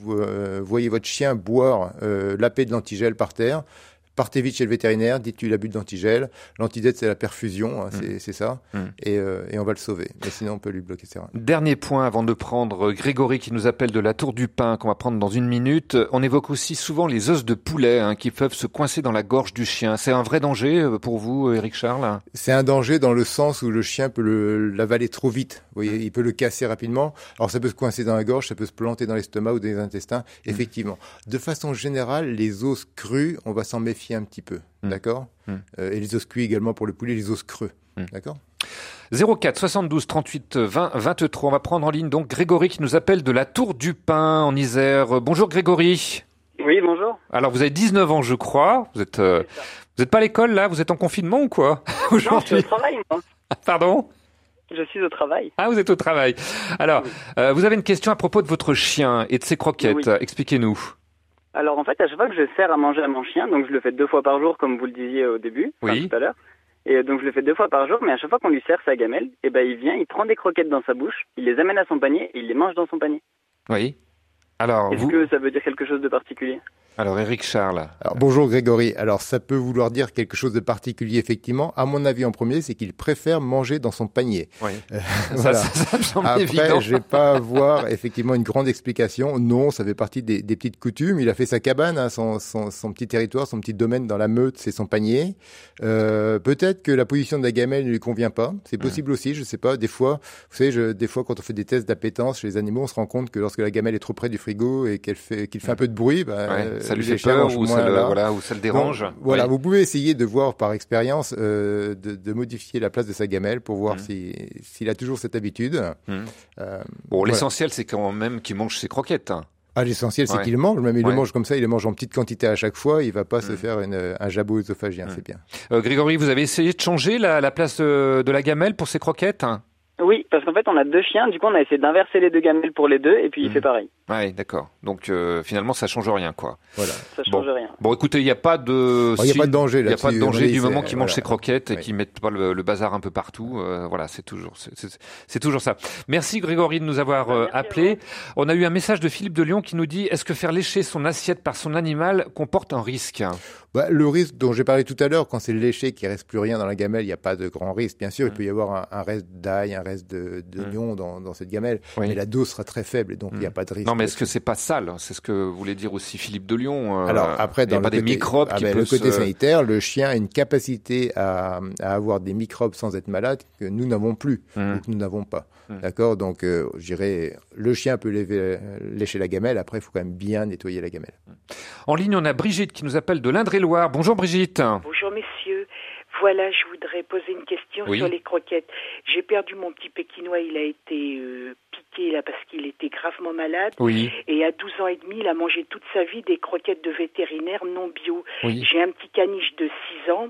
Speaker 4: vous, euh, voyez votre chien boire euh, l'apé de l'antigel par terre. Partez vite chez le vétérinaire, dites-lui il a bu de l'antigel. L'antidette, c'est la perfusion, hein, c'est c'est ça.
Speaker 3: Mm.
Speaker 4: Et, euh, et on va le sauver. Mais sinon, on peut lui bloquer ses reins.
Speaker 3: Dernier point avant de prendre Grégory qui nous appelle de la Tour du Pain qu'on va prendre dans une minute. On évoque aussi souvent les os de poulet hein, qui peuvent se coincer dans la gorge du chien. C'est un vrai danger euh, pour vous, Eric Charles?
Speaker 4: C'est un danger dans le sens où le chien peut le- l'avaler trop vite. Vous voyez, il peut le casser rapidement. Alors ça peut se coincer dans la gorge, ça peut se planter dans l'estomac ou dans les intestins. Effectivement. De façon générale, les os crus, on va s'en méfier un petit peu.
Speaker 3: Mm.
Speaker 4: D'accord
Speaker 3: Mm.
Speaker 4: Euh, Et les os cuits également pour le poulet, les os creux.
Speaker 3: Mm.
Speaker 4: D'accord
Speaker 3: 04 72 38 20 23. On va prendre en ligne donc Grégory qui nous appelle de la Tour du Pain en Isère. Bonjour Grégory.
Speaker 9: Oui, bonjour.
Speaker 3: Alors vous avez 19 ans je crois. Vous êtes euh, vous êtes pas à l'école là? Vous êtes en confinement ou quoi?
Speaker 9: Non, je suis au
Speaker 3: aujourd'hui
Speaker 9: travail, moi.
Speaker 3: Pardon?
Speaker 9: Je suis au travail.
Speaker 3: Ah vous êtes au travail. Alors euh, vous avez une question à propos de votre chien et de ses croquettes.
Speaker 9: Oui.
Speaker 3: Expliquez-nous.
Speaker 9: Alors, en fait, à chaque fois que je sers à manger à mon chien, donc je le fais deux fois par jour, comme vous le disiez au début,
Speaker 3: Oui.
Speaker 9: tout à l'heure. Et euh, donc, je le fais deux fois par jour, mais à chaque fois qu'on lui sert sa gamelle, eh ben, il vient, il prend des croquettes dans sa bouche, il les amène à son panier et il les mange dans son panier.
Speaker 3: Oui. Alors
Speaker 9: Est-ce
Speaker 3: vous
Speaker 9: que ça veut dire quelque chose de particulier?
Speaker 3: Alors Eric Charles.
Speaker 4: Alors bonjour Grégory. Alors ça peut vouloir dire quelque chose de particulier effectivement. À mon avis en premier, c'est qu'il préfère manger dans son panier.
Speaker 3: Oui.
Speaker 4: Euh,
Speaker 3: Ça,
Speaker 4: voilà.
Speaker 3: ça, ça me semble
Speaker 4: Après,
Speaker 3: évident.
Speaker 4: je vais pas avoir effectivement une grande explication. Non, ça fait partie des, des petites coutumes. Il a fait sa cabane, hein, son, son, son petit territoire, son petit domaine dans la meute, c'est son panier. Euh, Peut-être que la position de la gamelle ne lui convient pas. C'est possible aussi, je sais pas. Des fois, vous savez, je, des fois, quand on fait des tests d'appétence chez les animaux, on se rend compte que lorsque la gamelle est trop près du frigo et qu'elle fait, qu'il fait un peu de bruit, bah,
Speaker 3: Ouais,
Speaker 4: euh,
Speaker 3: ça lui fait peur ou ça, le,
Speaker 4: là.
Speaker 3: voilà, ou ça le dérange.
Speaker 4: Donc, voilà,
Speaker 3: Oui.
Speaker 4: vous pouvez essayer de voir par expérience, euh, de, de modifier la place de sa gamelle pour voir
Speaker 3: Mhm.
Speaker 4: si s'il a toujours cette habitude.
Speaker 3: Mhm.
Speaker 4: Euh,
Speaker 3: Bon,
Speaker 4: voilà.
Speaker 3: l'essentiel, c'est quand même qu'il mange ses croquettes. hein.
Speaker 4: Ah, l'essentiel, c'est
Speaker 3: Ouais.
Speaker 4: qu'il mange. Même il
Speaker 3: Ouais.
Speaker 4: le mange comme ça, il le mange en petite quantité à chaque fois. Il va pas se
Speaker 3: Mm.
Speaker 4: faire une- un jabot œsophagien, c'est bien.
Speaker 3: Euh, Grégory, vous avez essayé de changer la, la place de, de la gamelle pour ces croquettes hein?
Speaker 9: Oui, parce qu'en fait, on a deux chiens. Du coup, on a essayé d'inverser les deux gamelles pour les deux, et puis il
Speaker 3: Mhm.
Speaker 9: fait pareil.
Speaker 3: Ouais, d'accord. Donc euh, finalement, ça change rien, quoi.
Speaker 4: Voilà.
Speaker 9: Ça change rien.
Speaker 3: Bon, écoutez, il n'y a pas de,
Speaker 4: Oh, il y a pas de danger
Speaker 3: Il n'y a pas de danger du moment qu'ils mangent
Speaker 4: voilà.
Speaker 3: ses croquettes et
Speaker 4: Oui.
Speaker 3: qu'ils mettent pas le, le bazar un peu partout. Euh, voilà, c'est toujours, c'est- toujours ça. Merci Grégory de nous avoir euh,
Speaker 9: Merci à
Speaker 3: appelé. On a eu un message de Philippe de Lyon qui nous dit est-ce que faire lécher son assiette par son animal comporte un risque?
Speaker 4: Bah, le risque dont j'ai parlé tout à l'heure, quand c'est léché, qu'il reste plus rien dans la gamelle, il n'y a pas de grand risque. Bien sûr, il peut y avoir un, un reste d'ail, un reste de- d'oignon dans, dans cette gamelle,
Speaker 3: Oui.
Speaker 4: mais la dose sera très faible et donc il n'y a
Speaker 3: Mm.
Speaker 4: pas de risque.
Speaker 3: Non, mais est-ce que c'est pas sale? C'est ce que voulait dire aussi Philippe de Lyon. euh,
Speaker 4: Alors après,
Speaker 3: il y a pas
Speaker 4: le
Speaker 3: des
Speaker 4: côté,
Speaker 3: microbes
Speaker 4: ah
Speaker 3: qui
Speaker 4: ben,
Speaker 3: peuvent
Speaker 4: le côté
Speaker 3: se-
Speaker 4: sanitaire, le chien a une capacité à, à avoir des microbes sans être malade que nous n'avons plus
Speaker 3: Mm.
Speaker 4: ou que nous n'avons pas.
Speaker 3: Mm.
Speaker 4: D'accord? Donc, euh, je dirais, le chien peut léver- lécher la gamelle. Après, il faut quand même bien nettoyer la gamelle.
Speaker 3: En ligne, on a Brigitte qui nous appelle de l'Indre-et-Loire. Bonjour Brigitte.
Speaker 10: Bonjour messieurs. Voilà, je voudrais poser une question
Speaker 3: Oui.
Speaker 10: sur les croquettes. J'ai perdu mon petit pékinois, il a été euh, piqué là parce qu'il était gravement malade.
Speaker 3: Oui,
Speaker 10: Et à 12 ans et demi, il a mangé toute sa vie des croquettes de vétérinaire non bio.
Speaker 3: oui.
Speaker 10: J'ai un petit caniche de 6 ans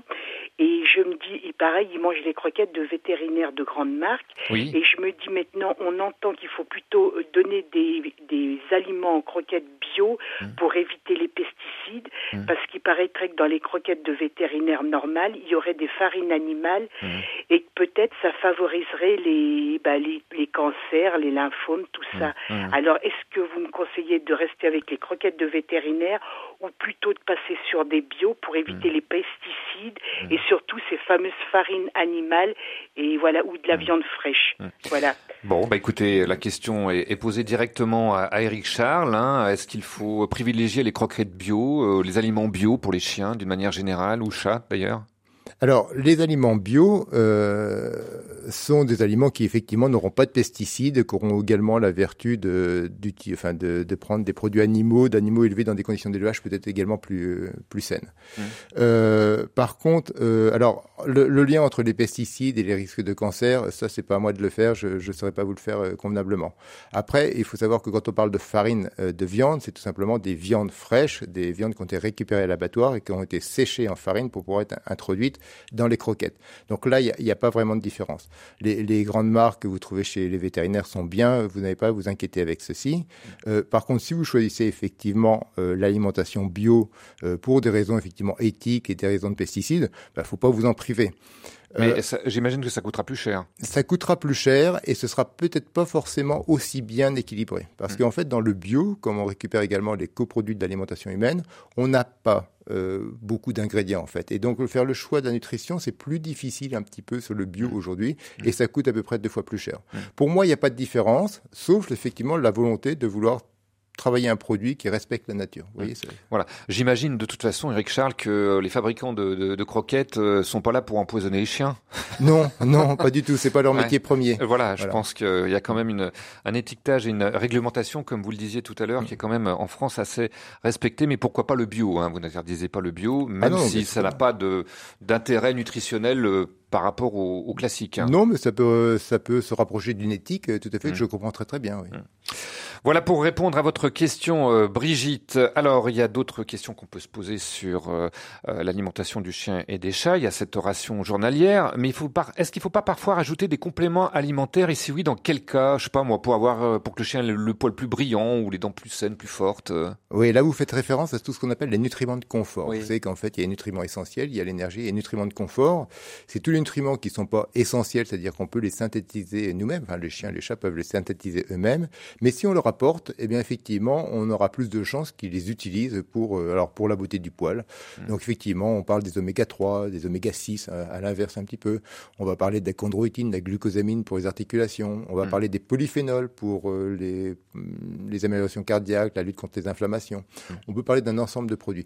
Speaker 10: et je me dis, il pareil, il mange les croquettes de vétérinaire de grande marque.
Speaker 3: Oui.
Speaker 10: Et je me dis maintenant, on entend qu'il faut plutôt euh, donner des, des aliments en croquettes bio
Speaker 3: Mm.
Speaker 10: pour éviter les pesticides,
Speaker 3: Mm.
Speaker 10: parce qu'il paraîtrait que dans les croquettes de vétérinaire normales, il y aurait des farines animales
Speaker 3: Mm.
Speaker 10: et que peut-être ça favoriserait les, bah, les, les cancers, les lymphomes, tout ça.
Speaker 3: Mm.
Speaker 10: Alors, est-ce que vous me conseillez de rester avec les croquettes de vétérinaire ou plutôt de passer sur des bio pour éviter
Speaker 3: Mm.
Speaker 10: les pesticides et surtout ces fameuses farines animales et voilà ou de la viande fraîche. Voilà.
Speaker 3: Bon, bah écoutez, la question est, est posée directement à, à Eric Charles. hein. Est-ce qu'il faut privilégier les croquettes bio, euh, les aliments bio pour les chiens d'une manière générale ou chats d'ailleurs?
Speaker 4: Alors, les aliments bio euh, sont des aliments qui effectivement n'auront pas de pesticides, qui auront également la vertu de, enfin, de, de prendre des produits animaux, d'animaux élevés dans des conditions d'élevage peut-être également plus, plus saines.
Speaker 3: Mhm.
Speaker 4: Euh, par contre, euh, alors le, le lien entre les pesticides et les risques de cancer, ça c'est pas à moi de le faire, je ne saurais pas vous le faire euh, convenablement. Après, il faut savoir que quand on parle de farine euh, de viande, c'est tout simplement des viandes fraîches, des viandes qui ont été récupérées à l'abattoir et qui ont été séchées en farine pour pouvoir être introduites dans les croquettes. Donc là, il n'y a, pas vraiment de différence. Les, grandes marques que vous trouvez chez les vétérinaires sont bien, vous n'avez pas à vous inquiéter avec ceci. Euh, par contre, si vous choisissez effectivement euh, l'alimentation bio euh, pour des raisons effectivement éthiques et des raisons de pesticides, il bah, faut pas vous en priver.
Speaker 3: Mais
Speaker 4: Euh,
Speaker 3: j'imagine que ça coûtera plus cher.
Speaker 4: ça coûtera plus cher et ce sera peut-être pas forcément aussi bien équilibré. Parce
Speaker 3: Mm.
Speaker 4: qu'en fait, dans le bio, comme on récupère également les coproduits de l'alimentation humaine, on n'a pas euh, beaucoup d'ingrédients en fait. Et donc faire le choix de la nutrition, c'est plus difficile un petit peu sur le bio aujourd'hui et ça coûte à peu près deux fois plus cher. Pour moi, il n'y a pas de différence, sauf effectivement la volonté de vouloir travailler un produit qui respecte la nature. Vous voyez, c'est-
Speaker 3: Voilà. J'imagine de toute façon, Eric Charles, que les fabricants de, de- de croquettes euh, sont pas là pour empoisonner les chiens.
Speaker 4: Non, non, pas du tout. C'est pas leur
Speaker 3: Ouais.
Speaker 4: métier premier.
Speaker 3: Euh, Voilà, je
Speaker 4: Voilà.
Speaker 3: pense qu'il y a quand même une, un étiquetage et une réglementation, comme vous le disiez tout à l'heure, qui est quand même en France assez respectée. Mais pourquoi pas le bio hein? Vous n'interdisez pas le bio, même
Speaker 4: Ah non,
Speaker 3: si ça n'a pas d'intérêt nutritionnel euh, par rapport au, au classique. hein.
Speaker 4: Non, mais ça peut, ça peut se rapprocher d'une éthique, euh, tout à fait,
Speaker 3: Mm.
Speaker 4: que je comprends très très bien. Oui.
Speaker 3: Voilà pour répondre à votre question, euh, Brigitte. Alors, il y a d'autres questions qu'on peut se poser sur euh, l'alimentation du chien et des chats. Il y a cette ration journalière, mais il faut. Est-ce qu'il faut pas parfois rajouter des compléments alimentaires? Et si oui, dans quel cas? Je sais pas moi, pour avoir euh, pour que le chien ait le, le poil plus brillant ou les dents plus saines, plus fortes.
Speaker 4: Oui, là vous faites référence à tout ce qu'on appelle les nutriments de confort.
Speaker 3: Oui.
Speaker 4: Vous savez qu'en fait, il y a les nutriments essentiels, il y a l'énergie et les nutriments de confort. C'est tous les nutriments qui sont pas essentiels, c'est-à-dire qu'on peut les synthétiser nous-mêmes. Enfin, les chiens, les chats peuvent les synthétiser eux-mêmes. Mais si on leur apporte, eh bien effectivement, on aura plus de chances qu'ils les utilisent pour, euh, alors pour la beauté du poil. Donc effectivement, on parle des oméga 3, des oméga 6, à, à l'inverse un petit peu. On va parler de la chondroïtine, de la glucosamine pour les articulations. On va
Speaker 3: Mm.
Speaker 4: parler des polyphénols pour euh, les, les améliorations cardiaques, la lutte contre les inflammations. On peut parler d'un ensemble de produits.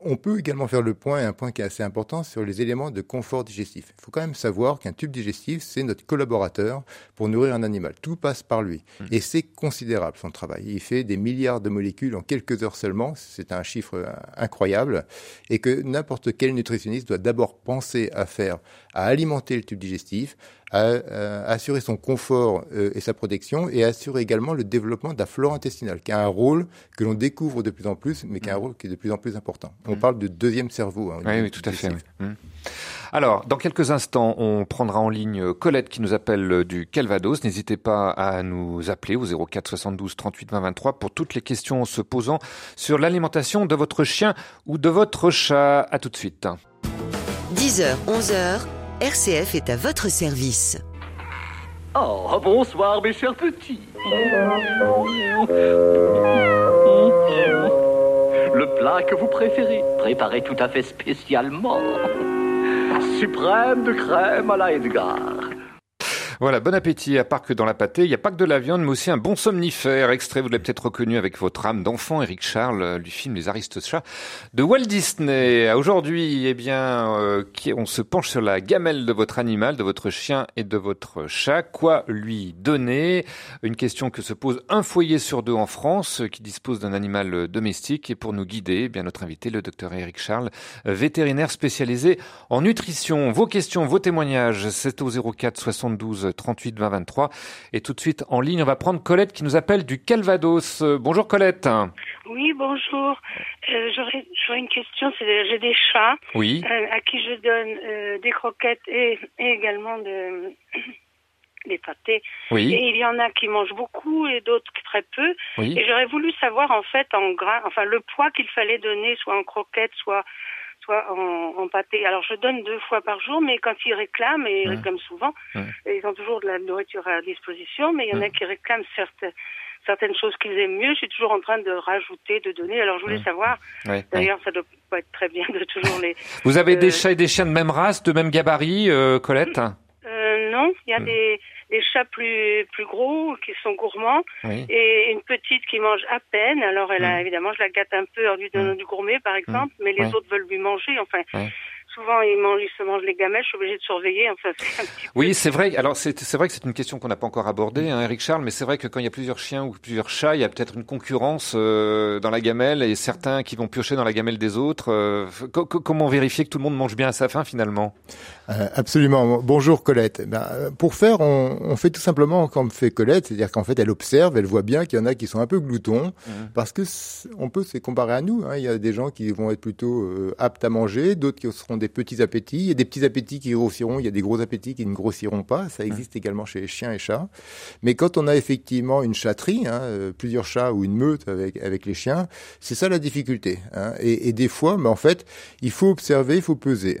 Speaker 4: On peut également faire le point, et un point qui est assez important, sur les éléments de confort digestif. Il faut quand même savoir qu'un tube digestif, c'est notre collaborateur pour nourrir un animal. Tout passe par lui. Et c'est considérable son travail. Il fait des milliards de molécules en quelques heures seulement. C'est un chiffre euh, incroyable. Et que n'importe quel nutritionniste doit d'abord penser à faire, à alimenter le tube digestif à, à assurer son confort euh, et sa protection et à assurer également le développement de la flore intestinale, qui a un rôle que l'on découvre de plus en plus, mais qui a un rôle qui est de plus en plus important. On parle de deuxième cerveau. hein,
Speaker 3: Oui, oui, tout à fait. oui. Hmm. Alors, dans quelques instants, on prendra en ligne Colette qui nous appelle du Calvados. N'hésitez pas à nous appeler au 04 72 38 20 23 pour toutes les questions se posant sur l'alimentation de votre chien ou de votre chat. À tout de suite.
Speaker 5: 10h, 11h, RCF est à votre service.
Speaker 11: Oh, bonsoir mes chers petits. Le plat que vous préférez, préparé tout à fait spécialement. Suprême de crème à la Edgar.
Speaker 3: Voilà, bon appétit. À part que dans la pâtée, il n'y a pas que de la viande, mais aussi un bon somnifère. Extrait, vous l'avez peut-être reconnu avec votre âme d'enfant, Eric Charles, euh, du film Les Aristochats de Walt Disney. Aujourd'hui, eh bien, euh, on se penche sur la gamelle de votre animal, de votre chien et de votre chat. Quoi lui donner? Une question que se pose un foyer sur deux en France qui dispose d'un animal domestique. Et pour nous guider, eh bien, notre invité, le docteur Eric Charles, vétérinaire spécialisé en nutrition. Vos questions, vos témoignages, c'est au 04 72 38 20 23. Et tout de suite en ligne, on va prendre Colette qui nous appelle du Calvados. Euh, Bonjour Colette.
Speaker 12: Oui, bonjour. Euh, J'aurais une question. J'ai des chats
Speaker 3: Oui.
Speaker 12: euh, à qui je donne euh, des croquettes et, et également de, des pâtés.
Speaker 3: Oui.
Speaker 12: Et il y en a qui mangent beaucoup et d'autres très peu.
Speaker 3: Oui.
Speaker 12: Et j'aurais voulu savoir en fait en gras, enfin le poids qu'il fallait donner, soit en croquettes, soit soit en, en pâté. Alors je donne deux fois par jour, mais quand ils réclament, et ils
Speaker 3: Ouais.
Speaker 12: réclament souvent,
Speaker 3: Ouais.
Speaker 12: et ils ont toujours de la nourriture à disposition, mais il y en a qui réclament certaines certaines choses qu'ils aiment mieux. Je suis toujours en train de rajouter, de donner. Alors je voulais savoir. D'ailleurs, ça doit pas être très bien de toujours les.
Speaker 3: Vous avez
Speaker 12: Euh,
Speaker 3: des chats et des chiens de même race, de même gabarit, euh, Colette?
Speaker 12: Euh, non, il y a des, des chats plus plus gros qui sont gourmands
Speaker 3: Oui.
Speaker 12: et une petite qui mange à peine. Alors elle a
Speaker 3: Mm.
Speaker 12: évidemment, je la gâte un peu en lui donnant du gourmet par exemple, mais les autres veulent lui manger. Enfin, souvent ils mangent, ils se mangent les gamelles. Je suis obligée de surveiller. Enfin,
Speaker 3: Oui, c'est vrai. Alors, c'est c'est vrai que c'est une question qu'on n'a pas encore abordée, hein, Eric Charles, mais c'est vrai que quand il y a plusieurs chiens ou plusieurs chats, il y a peut-être une concurrence euh, dans la gamelle et certains qui vont piocher dans la gamelle des autres. Euh, co- co- comment vérifier que tout le monde mange bien à sa faim finalement?
Speaker 4: Absolument. Bonjour Colette. Ben, euh, pour faire, on, on fait tout simplement comme fait Colette, c'est-à-dire qu'en fait, elle observe, elle voit bien qu'il y en a qui sont un peu gloutons, parce que on peut se comparer à nous. hein. Il y a des gens qui vont être plutôt euh, aptes à manger, d'autres qui seront des petits appétits. Il y a des petits appétits qui grossiront, il y a des gros appétits qui ne grossiront pas. Ça existe également chez les chiens et chats. Mais quand on a effectivement une chatterie, hein, euh, plusieurs chats ou une meute avec avec les chiens, c'est ça la difficulté. hein. Et, et des fois, mais en fait, il faut observer, il faut peser.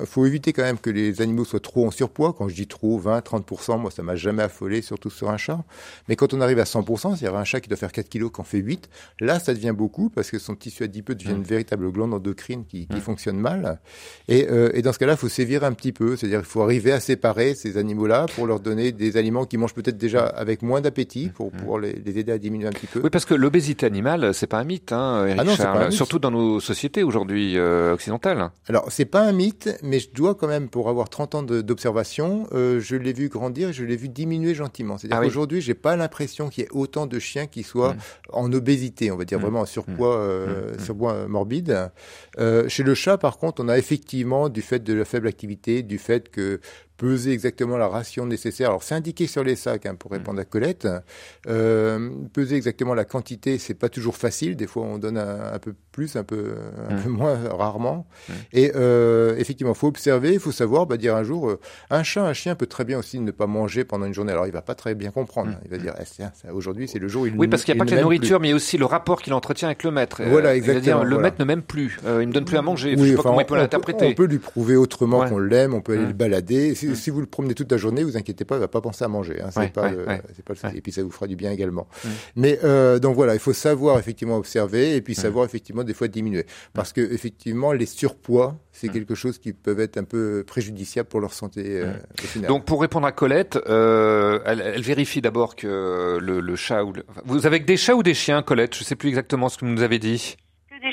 Speaker 4: Il faut éviter quand même que les animaux soient trop en surpoids. Quand je dis trop, 20, 30%, moi ça m'a jamais affolé, surtout sur un chat. Mais quand on arrive à 100%, c'est-à-dire un chat qui doit faire 4 kilos, qui en fait 8, là ça devient beaucoup parce que son tissu adipeux devient une véritable glande endocrine qui, qui fonctionne mal. Et, euh, et dans ce cas-là, il faut sévir un petit peu, c'est-à-dire il faut arriver à séparer ces animaux-là pour leur donner des aliments qui mangent peut-être déjà avec moins d'appétit pour pouvoir les, les aider à diminuer un petit peu.
Speaker 3: Oui, parce que l'obésité animale, c'est pas un mythe, hein, Eric
Speaker 4: Ah non, c'est
Speaker 3: Charles,
Speaker 4: pas un mythe.
Speaker 3: surtout dans nos sociétés aujourd'hui euh, occidentales.
Speaker 4: Alors, c'est pas un mythe, mais je dois quand même, pour avoir 30 ans d'observation, euh, je l'ai vu grandir et je l'ai vu diminuer gentiment. C'est-à-dire
Speaker 3: Ah oui.
Speaker 4: qu'aujourd'hui, j'ai pas l'impression qu'il y ait autant de chiens qui soient
Speaker 3: Mm.
Speaker 4: en obésité, on va dire vraiment en surpoids, euh,
Speaker 3: Mm.
Speaker 4: surpoids euh, morbide. Euh, chez le chat, par contre, on a effectivement, du fait de la faible activité, du fait que peser exactement la ration nécessaire. Alors c'est indiqué sur les sacs hein,
Speaker 3: Mm.
Speaker 4: pour répondre à Colette. Euh, peser exactement la quantité, c'est pas toujours facile. Des fois, on donne un, un peu plus, un peu, un
Speaker 3: Mm.
Speaker 4: peu moins rarement. Et euh, effectivement, faut observer, il faut savoir, bah, dire un jour, euh, un chat, un chien peut très bien aussi ne pas manger pendant une journée. Alors il va pas très bien comprendre. Il va dire, tiens, ça, aujourd'hui c'est le jour où il
Speaker 3: Mm. Oui, parce qu'il n'y a pas que la
Speaker 4: m'aime plus.
Speaker 3: nourriture, mais aussi le rapport qu'il entretient avec le maître. Euh,
Speaker 4: Voilà,
Speaker 3: il va dire,
Speaker 4: exactement,
Speaker 3: le
Speaker 4: voilà.
Speaker 3: maître ne m'aime plus, euh, il me donne plus à manger. je
Speaker 4: Oui,
Speaker 3: sais pas comment il peut
Speaker 4: on, peut,
Speaker 3: l'interpréter.
Speaker 4: on peut lui prouver autrement
Speaker 3: Ouais.
Speaker 4: qu'on l'aime, on peut aller
Speaker 3: Ouais.
Speaker 4: le balader. Si, si vous le promenez toute la journée, vous inquiétez pas, il va pas penser à manger. Hein, c'est
Speaker 3: Ouais,
Speaker 4: pas,
Speaker 3: ouais,
Speaker 4: le-
Speaker 3: ouais.
Speaker 4: pas le- Et puis ça vous fera du bien également. Mais euh, donc voilà, il faut savoir effectivement observer et puis savoir effectivement des fois diminuer, parce que effectivement les surpoids, c'est quelque chose qui peut être un peu préjudiciable pour leur santé euh, au final.
Speaker 3: Donc pour répondre à Colette, euh, elle, elle vérifie d'abord que le, le chat ou le... vous avez que des chats ou des chiens, Colette? Je sais plus exactement ce que vous nous avez dit.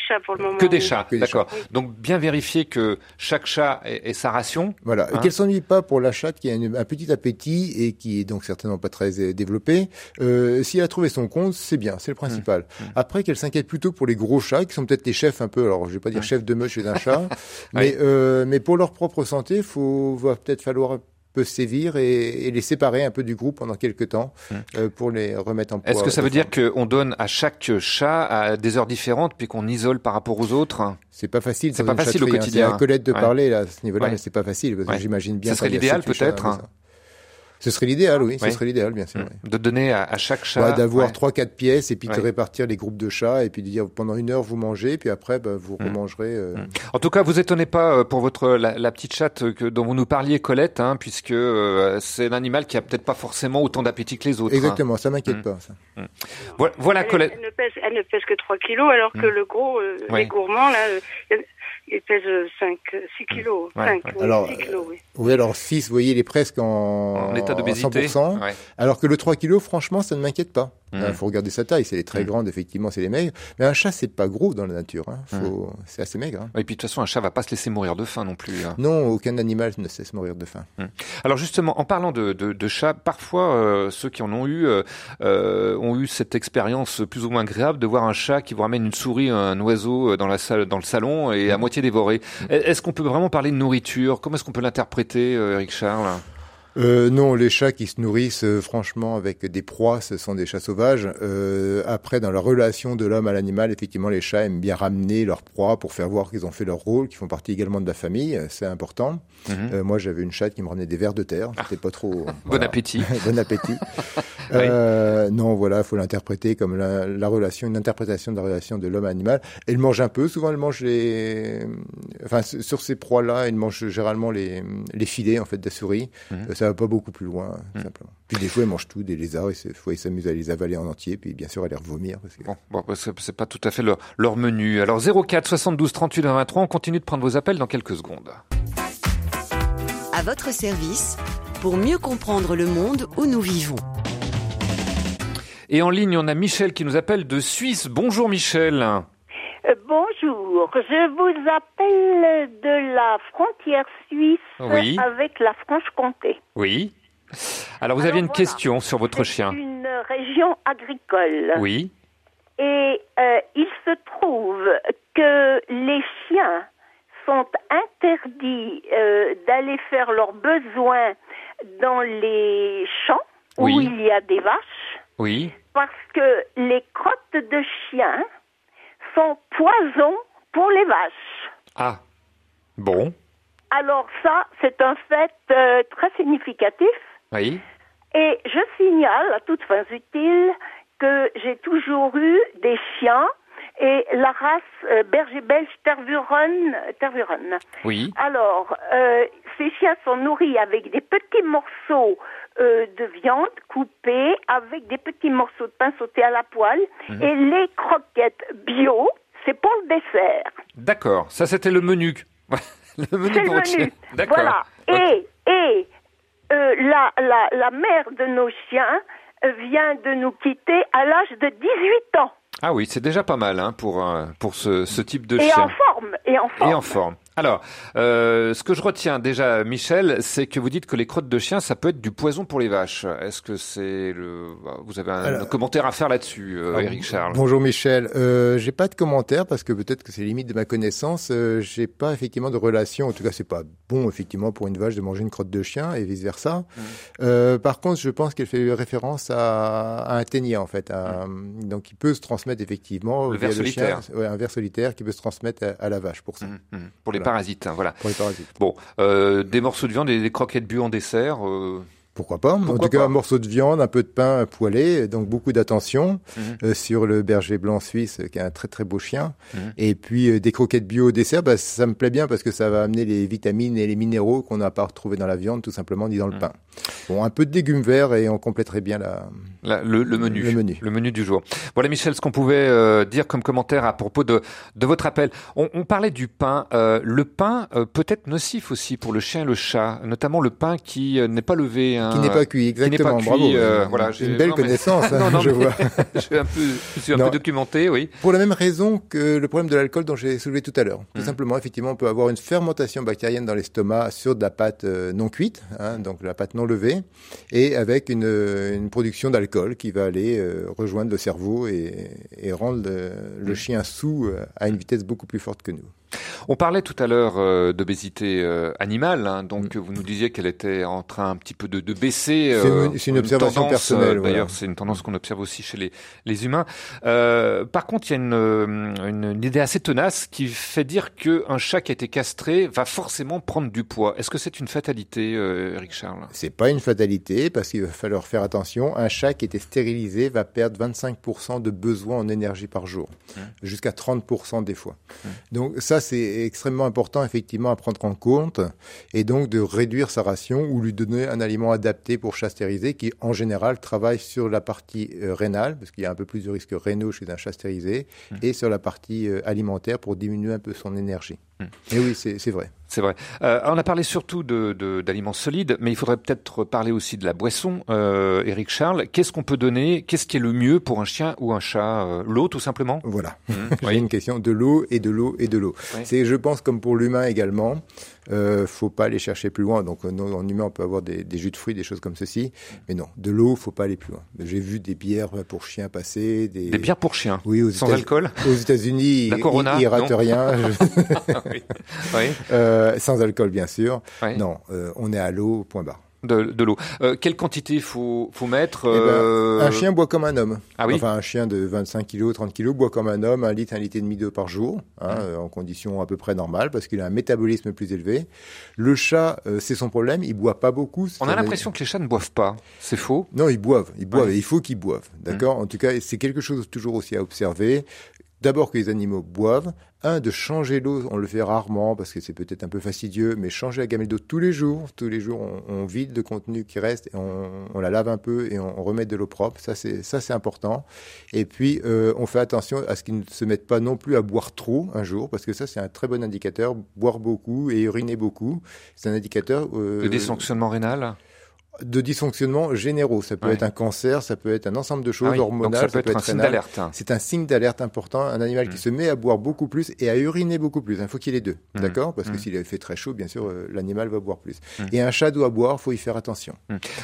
Speaker 12: Que des chats pour le moment.
Speaker 3: Que des
Speaker 12: oui.
Speaker 3: chats,
Speaker 4: des
Speaker 3: d'accord. Donc bien vérifier que chaque chat ait, ait sa ration.
Speaker 4: Voilà, et
Speaker 3: Hein
Speaker 4: qu'elle s'ennuie pas pour la chatte qui a une- un petit appétit et qui est donc certainement pas très euh, développé. Euh, si elle a trouvé son compte, c'est bien, c'est le principal.
Speaker 3: Mmh.
Speaker 4: Après, qu'elle s'inquiète plutôt pour les gros chats qui sont peut-être les chefs un peu. Alors, je vais pas dire chef de meute chez un chat, mais euh, mais pour leur propre santé, faut va peut-être falloir peut sévir et, et les séparer un peu du groupe pendant quelques temps euh, pour les remettre en poids.
Speaker 3: Est-ce que ça veut dire qu'on donne à chaque chat à des heures différentes puis qu'on isole par rapport aux autres?
Speaker 4: C'est pas facile.
Speaker 3: C'est pas facile au
Speaker 4: hein.
Speaker 3: quotidien.
Speaker 4: C'est à Colette de
Speaker 3: Ouais.
Speaker 4: parler là, à ce niveau-là,
Speaker 3: Ouais.
Speaker 4: mais c'est pas facile parce que
Speaker 3: Ouais.
Speaker 4: j'imagine bien.
Speaker 3: Ça serait l'idéal peut-être.
Speaker 4: Ce serait l'idéal, oui. Ce serait l'idéal, bien sûr.
Speaker 3: Mm.
Speaker 4: oui.
Speaker 3: De donner à, à chaque chat.
Speaker 4: Ouais, D'avoir trois, quatre pièces et puis de répartir les groupes de chats et puis de dire pendant une heure vous mangez puis après bah, vous
Speaker 3: Mm.
Speaker 4: remangerez. euh,
Speaker 3: En tout cas, vous étonnez pas euh, pour votre la, la petite chatte que, dont vous nous parliez, Colette, hein, puisque euh, c'est un animal qui a peut-être pas forcément autant d'appétit que les autres. hein.
Speaker 4: Exactement, ça m'inquiète
Speaker 3: Mm.
Speaker 4: pas. Ça.
Speaker 3: Voilà, voilà,
Speaker 12: Elle,
Speaker 3: Colette.
Speaker 12: elle ne pèse, elle ne pèse que 3 kilos, alors que
Speaker 3: Mm.
Speaker 12: le gros, euh,
Speaker 3: Oui.
Speaker 12: les gourmands, là, euh, il pèse 5, 6 kilos.
Speaker 3: Ouais,
Speaker 12: 5,
Speaker 3: ouais.
Speaker 12: oui,
Speaker 4: Alors,
Speaker 12: 6 kilos, oui.
Speaker 4: Oui, alors 6, vous voyez, il est presque en,
Speaker 3: En état d'obésité.
Speaker 4: 100%.
Speaker 3: Ouais.
Speaker 4: Alors que le 3 kilos, franchement, ça ne m'inquiète pas. Il
Speaker 3: Mm.
Speaker 4: faut regarder sa taille. C'est les très
Speaker 3: Mm.
Speaker 4: grandes, effectivement, c'est les maigres. Mais un chat, c'est pas gros dans la nature. Hein.
Speaker 3: Mm.
Speaker 4: Faut... C'est assez maigre. hein.
Speaker 3: Et puis de toute façon, un chat va pas se laisser mourir de faim non plus. hein.
Speaker 4: Non, aucun animal ne cesse mourir de faim.
Speaker 3: Alors justement, en parlant de, de, de chats, parfois euh, ceux qui en ont eu euh, euh, ont eu cette expérience plus ou moins agréable de voir un chat qui vous ramène une souris, un oiseau euh, dans la salle, dans le salon et à moitié Est-ce qu'on peut vraiment parler de nourriture? Comment est-ce qu'on peut l'interpréter, euh, Eric Charles?
Speaker 4: Euh, non, les chats qui se nourrissent, euh, franchement, avec des proies, ce sont des chats sauvages. Euh, après, dans la relation de l'homme à l'animal, effectivement, les chats aiment bien ramener leur proie pour faire voir qu'ils ont fait leur rôle, qu'ils font partie également de la famille. Euh, C'est important.
Speaker 3: Mhm.
Speaker 4: Euh, moi, j'avais une chatte qui me ramenait des vers de terre. C'était pas trop.
Speaker 3: Bon appétit.
Speaker 4: bon appétit. Euh, non, voilà, faut l'interpréter comme la, la relation, une interprétation de la relation de l'homme à l'animal. Elle mange un peu. Souvent, elle mange les. Enfin, sur ces proies-là, elle mange généralement les, les filets en fait des souris.
Speaker 3: Mhm.
Speaker 4: Ça va pas beaucoup plus loin, tout simplement. Puis des fois, elle mange tout, des lézards. Et des fois, ils s'amusent à les avaler en entier. Puis bien sûr, à les revomir. Parce que...
Speaker 3: Bon, bon bah, c'est c'est pas tout à fait leur, leur menu. Alors 04 72 38 23, on continue de prendre vos appels dans quelques secondes.
Speaker 5: À votre service pour mieux comprendre le monde où nous vivons.
Speaker 3: Et en ligne, on a Michel qui nous appelle de Suisse. Bonjour Michel.
Speaker 13: Euh, Bonjour, je vous appelle de la frontière suisse
Speaker 3: Oui.
Speaker 13: avec la Franche-Comté.
Speaker 3: Oui. Alors vous
Speaker 13: Alors,
Speaker 3: aviez une
Speaker 13: voilà.
Speaker 3: question sur votre
Speaker 13: C'est
Speaker 3: chien.
Speaker 13: une région agricole.
Speaker 3: Oui.
Speaker 13: Et euh, il se trouve que les chiens sont interdits euh, d'aller faire leurs besoins dans les champs où il y a des vaches
Speaker 3: Oui.
Speaker 13: parce que les crottes de chiens sont poison pour les vaches.
Speaker 3: Ah. Bon.
Speaker 13: Alors ça, c'est un fait euh, très significatif.
Speaker 3: Oui.
Speaker 13: Et je signale à toutes fins utiles que j'ai toujours eu des chiens et la race euh, berger belge Tervuren. Tervuren.
Speaker 3: Oui.
Speaker 13: Alors, euh, ces chiens sont nourris avec des petits morceaux euh, de viande coupés, avec des petits morceaux de pain sauté à la poêle,
Speaker 3: Mhm.
Speaker 13: et les croquettes bio, c'est pour le dessert.
Speaker 3: D'accord. Ça, c'était le menu. le menu
Speaker 13: C'est le menu.
Speaker 3: D'accord.
Speaker 13: Voilà. Et, et euh, la, la, la mère de nos chiens vient de nous quitter à l'âge de 18 ans.
Speaker 3: Ah oui, c'est déjà pas mal hein, pour, euh, pour ce, ce type de
Speaker 13: et
Speaker 3: chien.
Speaker 13: en forme. Et en forme.
Speaker 3: Et en forme. Alors, euh, ce que je retiens déjà, Michel, c'est que vous dites que les crottes de chien, ça peut être du poison pour les vaches. Est-ce que c'est le... Vous avez un
Speaker 4: Alors-
Speaker 3: commentaire à faire là-dessus, euh, Eric Charles?
Speaker 4: Bonjour Michel. Euh, j'ai pas de commentaire parce que peut-être que c'est limite de ma connaissance. Euh, j'ai pas effectivement de relation. En tout cas, c'est pas bon effectivement pour une vache de manger une crotte de chien et vice versa. Euh, par contre, je pense qu'elle fait référence à, à un ténia en fait. à- Donc, il peut se transmettre effectivement
Speaker 3: Le
Speaker 4: via
Speaker 3: ver solitaire.
Speaker 4: chien. Ouais, un ver solitaire qui peut se transmettre à, à la vache pour ça.
Speaker 3: Pour les
Speaker 4: Voilà.
Speaker 3: Parasites, hein, voilà.
Speaker 4: Pour les parasites.
Speaker 3: Bon, euh, des morceaux de viande et des croquettes bu en dessert. euh,
Speaker 4: Pourquoi pas En tout cas,
Speaker 3: pas
Speaker 4: un morceau de viande, un peu de pain poêlé, donc beaucoup d'attention
Speaker 3: Mhm.
Speaker 4: euh, sur le berger blanc suisse, qui est un très très beau chien.
Speaker 3: Mhm.
Speaker 4: Et puis euh, des croquettes bio au dessert, bah, ça me plaît bien parce que ça va amener les vitamines et les minéraux qu'on n'a pas retrouvés dans la viande, tout simplement, ni dans le
Speaker 3: Mhm.
Speaker 4: pain. Bon, un peu de légumes verts et on compléterait bien la...
Speaker 3: la- le, le menu.
Speaker 4: Le menu.
Speaker 3: Le menu du jour. Voilà, Michel, ce qu'on pouvait euh, dire comme commentaire à propos de, de votre appel. On, on parlait du pain. Euh, le pain euh, peut être nocif aussi pour le chien et le chat, notamment le pain qui euh, n'est pas levé. hein,
Speaker 4: Qui n'est pas cuit,
Speaker 3: qui n'est pas
Speaker 4: exactement.
Speaker 3: cuit,
Speaker 4: Bravo.
Speaker 3: euh, voilà, j'ai-
Speaker 4: une belle
Speaker 3: non,
Speaker 4: connaissance, hein,
Speaker 3: non, non,
Speaker 4: je vois.
Speaker 3: je suis un peu, je suis un peu documenté, oui.
Speaker 4: Pour la même raison que le problème de l'alcool dont j'ai soulevé tout à l'heure. Tout
Speaker 3: Mhm.
Speaker 4: simplement, effectivement, on peut avoir une fermentation bactérienne dans l'estomac sur de la pâte euh, non cuite, hein, donc la pâte non levée, et avec une, une production d'alcool qui va aller euh, rejoindre le cerveau et, et rendre le, le
Speaker 3: Mhm.
Speaker 4: chien sous euh, à une vitesse beaucoup plus forte que nous.
Speaker 3: On parlait tout à l'heure euh, d'obésité euh, animale, hein, donc vous nous disiez qu'elle était en train un petit peu de, de baisser.
Speaker 4: Mm. C'est
Speaker 3: euh,
Speaker 4: une- une observation
Speaker 3: tendance,
Speaker 4: personnelle,
Speaker 3: euh,
Speaker 4: voilà.
Speaker 3: D'ailleurs, c'est une tendance qu'on observe aussi chez les, les humains. Euh, par contre, il y a une, euh, une, idée assez tenace qui fait dire qu'un chat qui a été castré va forcément prendre du poids. Est-ce que c'est une fatalité, euh, Eric Charles?
Speaker 4: C'est pas une fatalité parce qu'il va falloir faire attention. Un chat qui était stérilisé va perdre 25% de besoin en énergie par jour, jusqu'à 30% des fois. Donc ça, c'est extrêmement important effectivement à prendre en compte et donc de réduire sa ration ou lui donner un aliment adapté pour chat stérilisé qui en général travaille sur la partie euh, rénale parce qu'il y a un peu plus de risques rénaux chez un chat stérilisé et sur la partie euh, alimentaire pour diminuer un peu son énergie. Et oui, c'est vrai.
Speaker 3: C'est vrai. Euh, on a parlé surtout de- de- d'aliments solides, mais il faudrait peut-être parler aussi de la boisson. Euh, Eric Charles, qu'est-ce qu'on peut donner? Qu'est-ce qui est le mieux pour un chien ou un chat? Euh, L'eau, tout simplement?
Speaker 4: Voilà. J'ai
Speaker 3: oui.
Speaker 4: une question de l'eau et de l'eau et de l'eau.
Speaker 3: Oui.
Speaker 4: C'est, je pense, comme pour l'humain également, euh, faut pas aller chercher plus loin. Donc, euh, non, en humain, on peut avoir des, des jus de fruits, des choses comme ceci, mais non, de l'eau, faut pas aller plus loin. J'ai vu des bières pour chiens passer, des,
Speaker 3: Des bières pour chiens
Speaker 4: oui, aux
Speaker 3: Sans alcool?
Speaker 4: Aux États-Unis,
Speaker 3: La
Speaker 4: ils-
Speaker 3: Corona,
Speaker 4: ils, ratent rien.
Speaker 3: Oui. Oui.
Speaker 4: Euh, sans alcool, bien sûr.
Speaker 3: Oui.
Speaker 4: Non, euh, on est à l'eau, point barre.
Speaker 3: De, de l'eau. Euh, quelle quantité faut faut mettre
Speaker 4: Eh ben,
Speaker 3: euh,
Speaker 4: Un chien boit comme un homme.
Speaker 3: Ah oui
Speaker 4: Enfin, un chien de 25 kg, 30 kg boit comme un homme, un litre, un litre et demi d'eau par jour, hein,
Speaker 3: Mmh.
Speaker 4: euh, en conditions à peu près normales, parce qu'il a un métabolisme plus élevé. Le chat, euh, c'est son problème, il boit pas beaucoup.
Speaker 3: On a l'impression que les chats ne boivent pas. C'est faux?
Speaker 4: Non, ils boivent, ils boivent,
Speaker 3: Ouais.
Speaker 4: et il faut qu'ils boivent, d'accord? En tout cas, c'est quelque chose toujours aussi à observer. D'abord que les animaux boivent. Un, de changer l'eau, on le fait rarement parce que c'est peut-être un peu fastidieux, mais changer la gamelle d'eau tous les jours. Tous les jours, on, vide le contenu qui reste, et on, la lave un peu et on, remet de l'eau propre. Ça, c'est ça, c'est important. Et puis, euh, on fait attention à ce qu'ils ne se mettent pas non plus à boire trop un jour, parce que ça, c'est un très bon indicateur. Boire beaucoup et uriner beaucoup, c'est un indicateur euh,
Speaker 3: Le dysfonctionnement rénal
Speaker 4: de dysfonctionnements généraux. Ça peut
Speaker 3: Ouais.
Speaker 4: être un cancer, ça peut être un ensemble de choses
Speaker 3: Ah oui,
Speaker 4: hormonales,
Speaker 3: ça peut être un signe d'alerte. Mm.
Speaker 4: C'est un signe d'alerte important. Un animal qui se met à boire beaucoup plus et à uriner beaucoup plus. Il faut qu'il ait deux,
Speaker 3: Mm.
Speaker 4: d'accord? Parce que
Speaker 3: Mm.
Speaker 4: s'il fait très chaud, bien sûr, euh, l'animal va boire plus.
Speaker 3: Mm.
Speaker 4: Et un chat doit boire, faut y faire attention.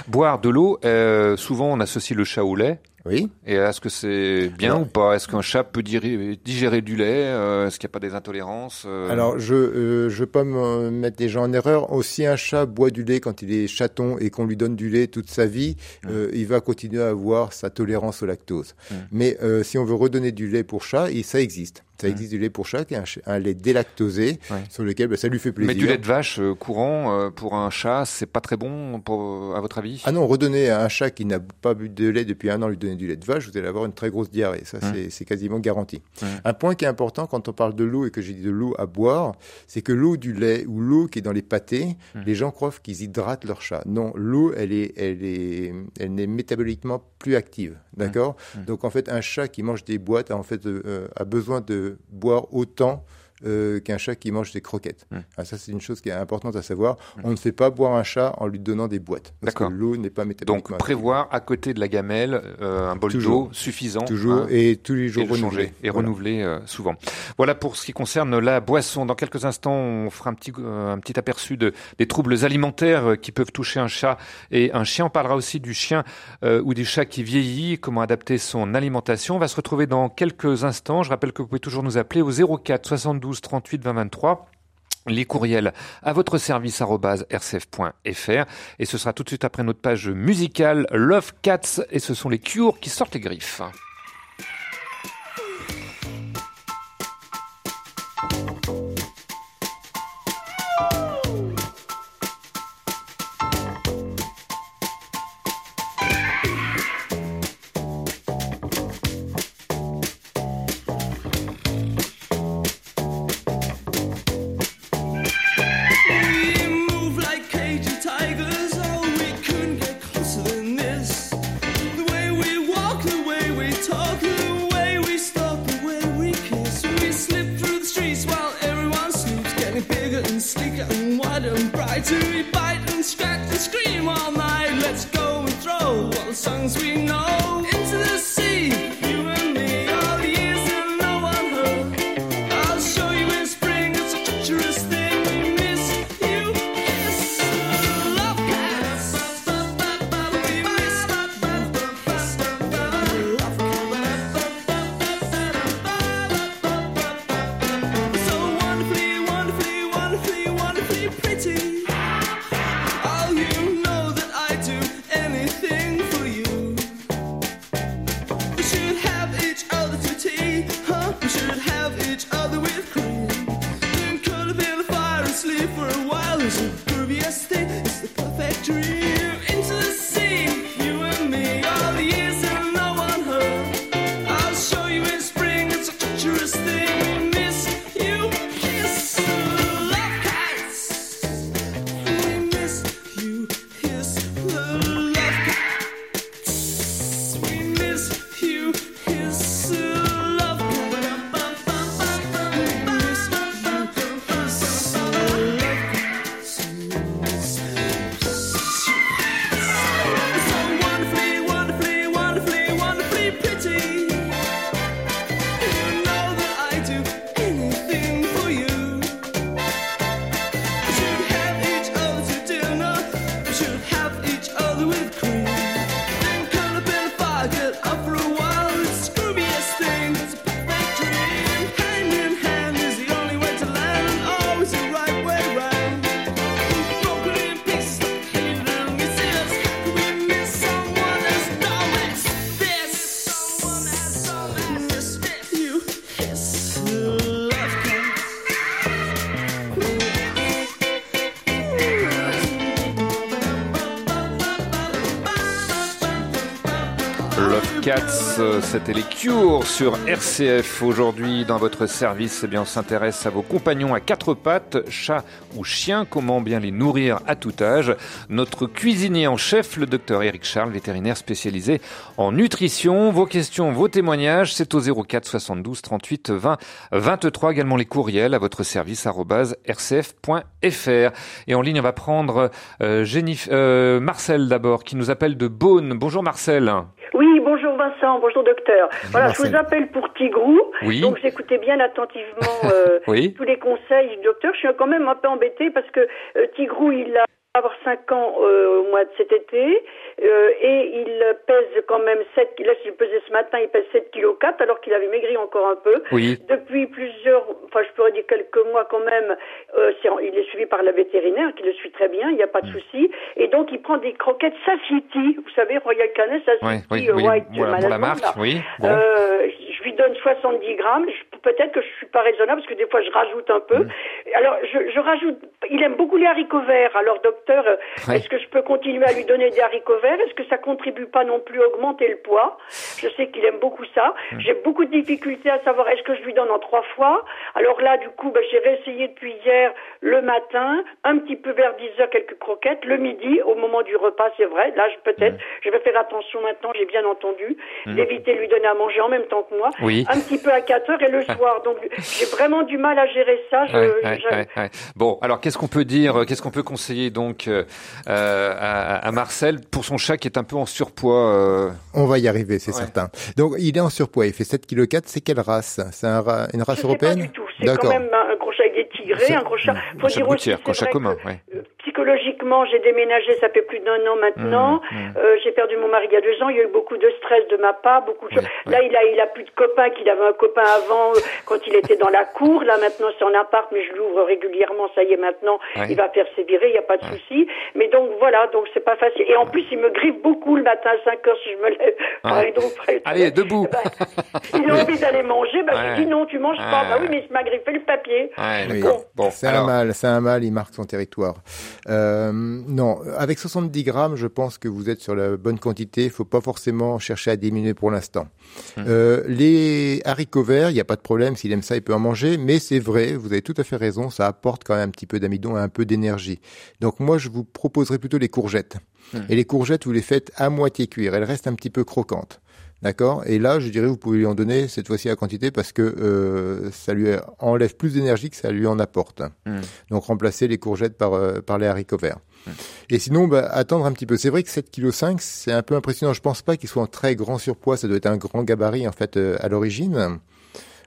Speaker 3: Boire de l'eau, euh, souvent on associe le chat au lait.
Speaker 4: Oui.
Speaker 3: Et est-ce que c'est bien
Speaker 4: Alors-
Speaker 3: ou pas? Est-ce qu'un chat peut digérer, digérer du lait? Euh, Est-ce qu'il n'y a pas des intolérances Euh,
Speaker 4: Alors, je euh, je veux pas me mettre les gens en erreur. Aussi, un chat boit du lait quand il est chaton et qu'on lui donne du lait toute sa vie, euh, il va continuer à avoir sa tolérance au lactose. Mais euh, si on veut redonner du lait pour chat, ça existe. Ça
Speaker 3: Mm.
Speaker 4: existe du lait pour chat, qui est un, un lait délactosé,
Speaker 3: Ouais.
Speaker 4: sur lequel bah, ça lui fait plaisir.
Speaker 3: Mais du lait de vache euh, courant euh, pour un chat, c'est pas très bon pour, à votre avis?
Speaker 4: Ah non, redonner à un chat qui n'a pas bu de lait depuis un an, lui donner du lait de vache, vous allez avoir une très grosse diarrhée. Ça,
Speaker 3: Hum.
Speaker 4: c'est- quasiment garanti. Un point qui est important quand on parle de l'eau et que j'ai dit de l'eau à boire, c'est que l'eau du lait ou l'eau qui est dans les pâtés,
Speaker 3: Hum.
Speaker 4: les gens croient qu'ils hydratent leur chat. Non, l'eau, elle est, elle est, elle est métaboliquement plus active. D'accord? Donc en fait, un chat qui mange des boîtes a en fait euh, a besoin de boire autant euh, qu'un chat qui mange des croquettes.
Speaker 3: Hum.
Speaker 4: Ah, ça, c'est une chose qui est importante à savoir. On ne fait pas boire un chat en lui donnant des boîtes. Parce que l'eau n'est pas métaboliquement
Speaker 3: Donc prévoir à côté de la gamelle euh, un bol d'eau suffisant.
Speaker 4: Toujours,
Speaker 3: hein,
Speaker 4: et tous les jours
Speaker 3: et le changer
Speaker 4: renouvelé.
Speaker 3: et
Speaker 4: Voilà.
Speaker 3: renouveler euh, souvent. Voilà pour ce qui concerne la boisson. Dans quelques instants, on fera un petit un petit aperçu de des troubles alimentaires qui peuvent toucher un chat et un chien. On parlera aussi du chien ou du chat qui vieillit, comment adapter son alimentation. On va se retrouver dans quelques instants. Je rappelle que vous pouvez toujours nous appeler au 04 72 38 20 23 les courriels à votre service rcf.fr et ce sera tout de suite après notre page musicale Love Cats et ce sont les Cures qui sortent les griffes. C'était les Cures sur RCF. Aujourd'hui, dans votre service, eh bien, on s'intéresse à vos compagnons à quatre pattes, chat ou chien, comment bien les nourrir à tout âge. Notre cuisinier en chef, le docteur Eric Charles, vétérinaire spécialisé en nutrition. Vos questions, vos témoignages, c'est au 04 72 38 20 23. Également les courriels à votre service, rcf.fr. Et en ligne, on va prendre euh, euh, Marcel d'abord, qui nous appelle de Beaune. Bonjour Marcel.
Speaker 14: Bonjour Vincent, bonjour docteur. voilà, je vous appelle pour Tigrou.
Speaker 3: Oui.
Speaker 14: Donc j'écoutais bien attentivement euh,
Speaker 3: Oui.
Speaker 14: tous les conseils du docteur. Je suis quand même un peu embêtée parce que euh, Tigrou, il a avoir 5 ans euh, au mois de cet été euh, et il pèse quand même 7 là j'ai pesé ce matin il pèse 7 kg 4 alors qu'il avait maigri encore un peu
Speaker 3: Oui.
Speaker 14: depuis plusieurs enfin je pourrais dire quelques mois quand même euh, il est suivi par la vétérinaire qui le suit très bien il n'y a pas de souci et donc il prend des croquettes Satiety vous savez Royal Canin Satiety
Speaker 3: Ouais, oui,
Speaker 14: euh,
Speaker 3: oui,
Speaker 14: White
Speaker 3: voilà, pour la marque,
Speaker 14: là.
Speaker 3: oui. Bon.
Speaker 14: Euh, je lui donne 70 grammes. Je- Peut-être que je suis pas raisonnable parce que des fois je rajoute un peu.
Speaker 3: Mm.
Speaker 14: Alors je, je rajoute. Il aime beaucoup les haricots verts. Alors docteur, euh,
Speaker 3: Ouais.
Speaker 14: est-ce que je peux continuer à lui donner des haricots verts? Est-ce que ça contribue pas non plus à augmenter le poids? Je sais qu'il aime beaucoup ça.
Speaker 3: Mm.
Speaker 14: J'ai beaucoup de difficultés à savoir est-ce que je lui donne en trois fois? Alors là, du coup, ben, j'ai réessayé depuis hier le matin, un petit peu vers 10 heures quelques croquettes, le midi au moment du repas, c'est vrai. Là, je peut-être, je vais faire attention maintenant. J'ai bien entendu
Speaker 3: Mm.
Speaker 14: d'éviter de lui donner à manger en même temps que moi.
Speaker 3: Oui.
Speaker 14: Un petit peu à 4 heures et le soir. Donc j'ai vraiment du mal à gérer ça. Je,
Speaker 3: Ouais,
Speaker 14: je-
Speaker 3: ouais,
Speaker 14: je-
Speaker 3: ouais, ouais. Bon, alors qu'est-ce qu'on peut dire, euh, qu'est-ce qu'on peut conseiller donc euh, euh, à, à Marcel pour son chat qui est un peu en surpoids euh,
Speaker 4: On va y arriver, c'est
Speaker 3: Ouais.
Speaker 4: certain. Donc, il est en surpoids, il fait 7 kg 4. C'est quelle race? C'est un ra- une race
Speaker 14: je sais
Speaker 4: européenne?
Speaker 14: pas du tout. C'est quand même un, gros chat avec des tigrés, un gros chat. Faut
Speaker 3: un
Speaker 14: dire aussi,
Speaker 3: chat commun,
Speaker 14: que,
Speaker 3: ouais.
Speaker 14: euh, Psychologiquement, j'ai déménagé, ça fait plus d'un an maintenant.
Speaker 3: Mmh, mmh.
Speaker 14: Euh, j'ai perdu mon mari il y a deux ans. Il y a eu beaucoup de stress de ma part, beaucoup de choses. Là, il a, il a plus de copains qu'il avait un copain avant euh, quand il était dans la cour. Là, maintenant, c'est en appart, mais je l'ouvre régulièrement. Ça y est, maintenant, il va persévérer. Il n'y a pas de souci. Mais donc voilà, donc c'est pas facile. Et en plus, il me griffe beaucoup le matin à 5 heures si je me lève. Donc, après,
Speaker 3: Allez, debout.
Speaker 14: il a envie d'aller manger. Bah, je dis non, tu manges pas. Bah oui, mais il m'a griffé le papier.
Speaker 4: Oui.
Speaker 3: Bon,
Speaker 4: c'est un mâle, c'est un mâle, il marque son territoire. Euh, non, avec 70 grammes, je pense que vous êtes sur la bonne quantité. Il faut pas forcément chercher à diminuer pour l'instant.
Speaker 3: Hum.
Speaker 4: Euh, les haricots verts, il n'y a pas de problème. S'il aime ça, il peut en manger. Mais c'est vrai, vous avez tout à fait raison, ça apporte quand même un petit peu d'amidon et un peu d'énergie. Donc moi, je vous proposerais plutôt les courgettes.
Speaker 3: Hum.
Speaker 4: Et les courgettes, vous les faites à moitié cuire. Elles restent un petit peu croquantes. D'accord Et là, je dirais, vous pouvez lui en donner cette fois-ci la quantité parce que euh, ça lui enlève plus d'énergie que ça lui en apporte.
Speaker 3: Hmm.
Speaker 4: Donc, remplacer les courgettes par, euh, par les haricots verts. Et sinon, bah, attendre un petit peu. C'est vrai que 7,5 kg, c'est un peu impressionnant. Je pense pas qu'il soit en très grand surpoids. Ça doit être un grand gabarit, en fait, euh, à l'origine.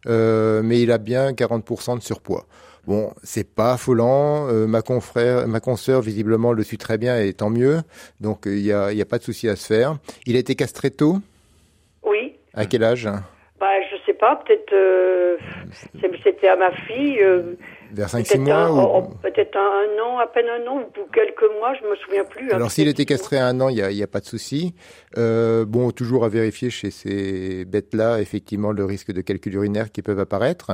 Speaker 4: Euh, mais il a bien 40% de surpoids. Bon, c'est pas affolant. Euh, ma confrère, ma consoeur, visiblement, le suit très bien et tant mieux. Donc, il y a, il y a pas de souci à se faire. Il a été castré tôt.
Speaker 14: Oui.
Speaker 4: À quel âge?
Speaker 14: Bah, je sais pas, peut-être euh, c'était à ma fille. euh,
Speaker 4: Vers 5-6
Speaker 14: peut-être
Speaker 4: mois ou...
Speaker 14: oh, oh, peut-être un, un an, à peine un an, ou quelques mois, je me souviens plus. hein.
Speaker 4: Alors s'il était castré à un an, il n'y a, y a pas de souci. Euh, bon, toujours à vérifier chez ces bêtes-là, effectivement, le risque de calcul urinaire qui peuvent apparaître.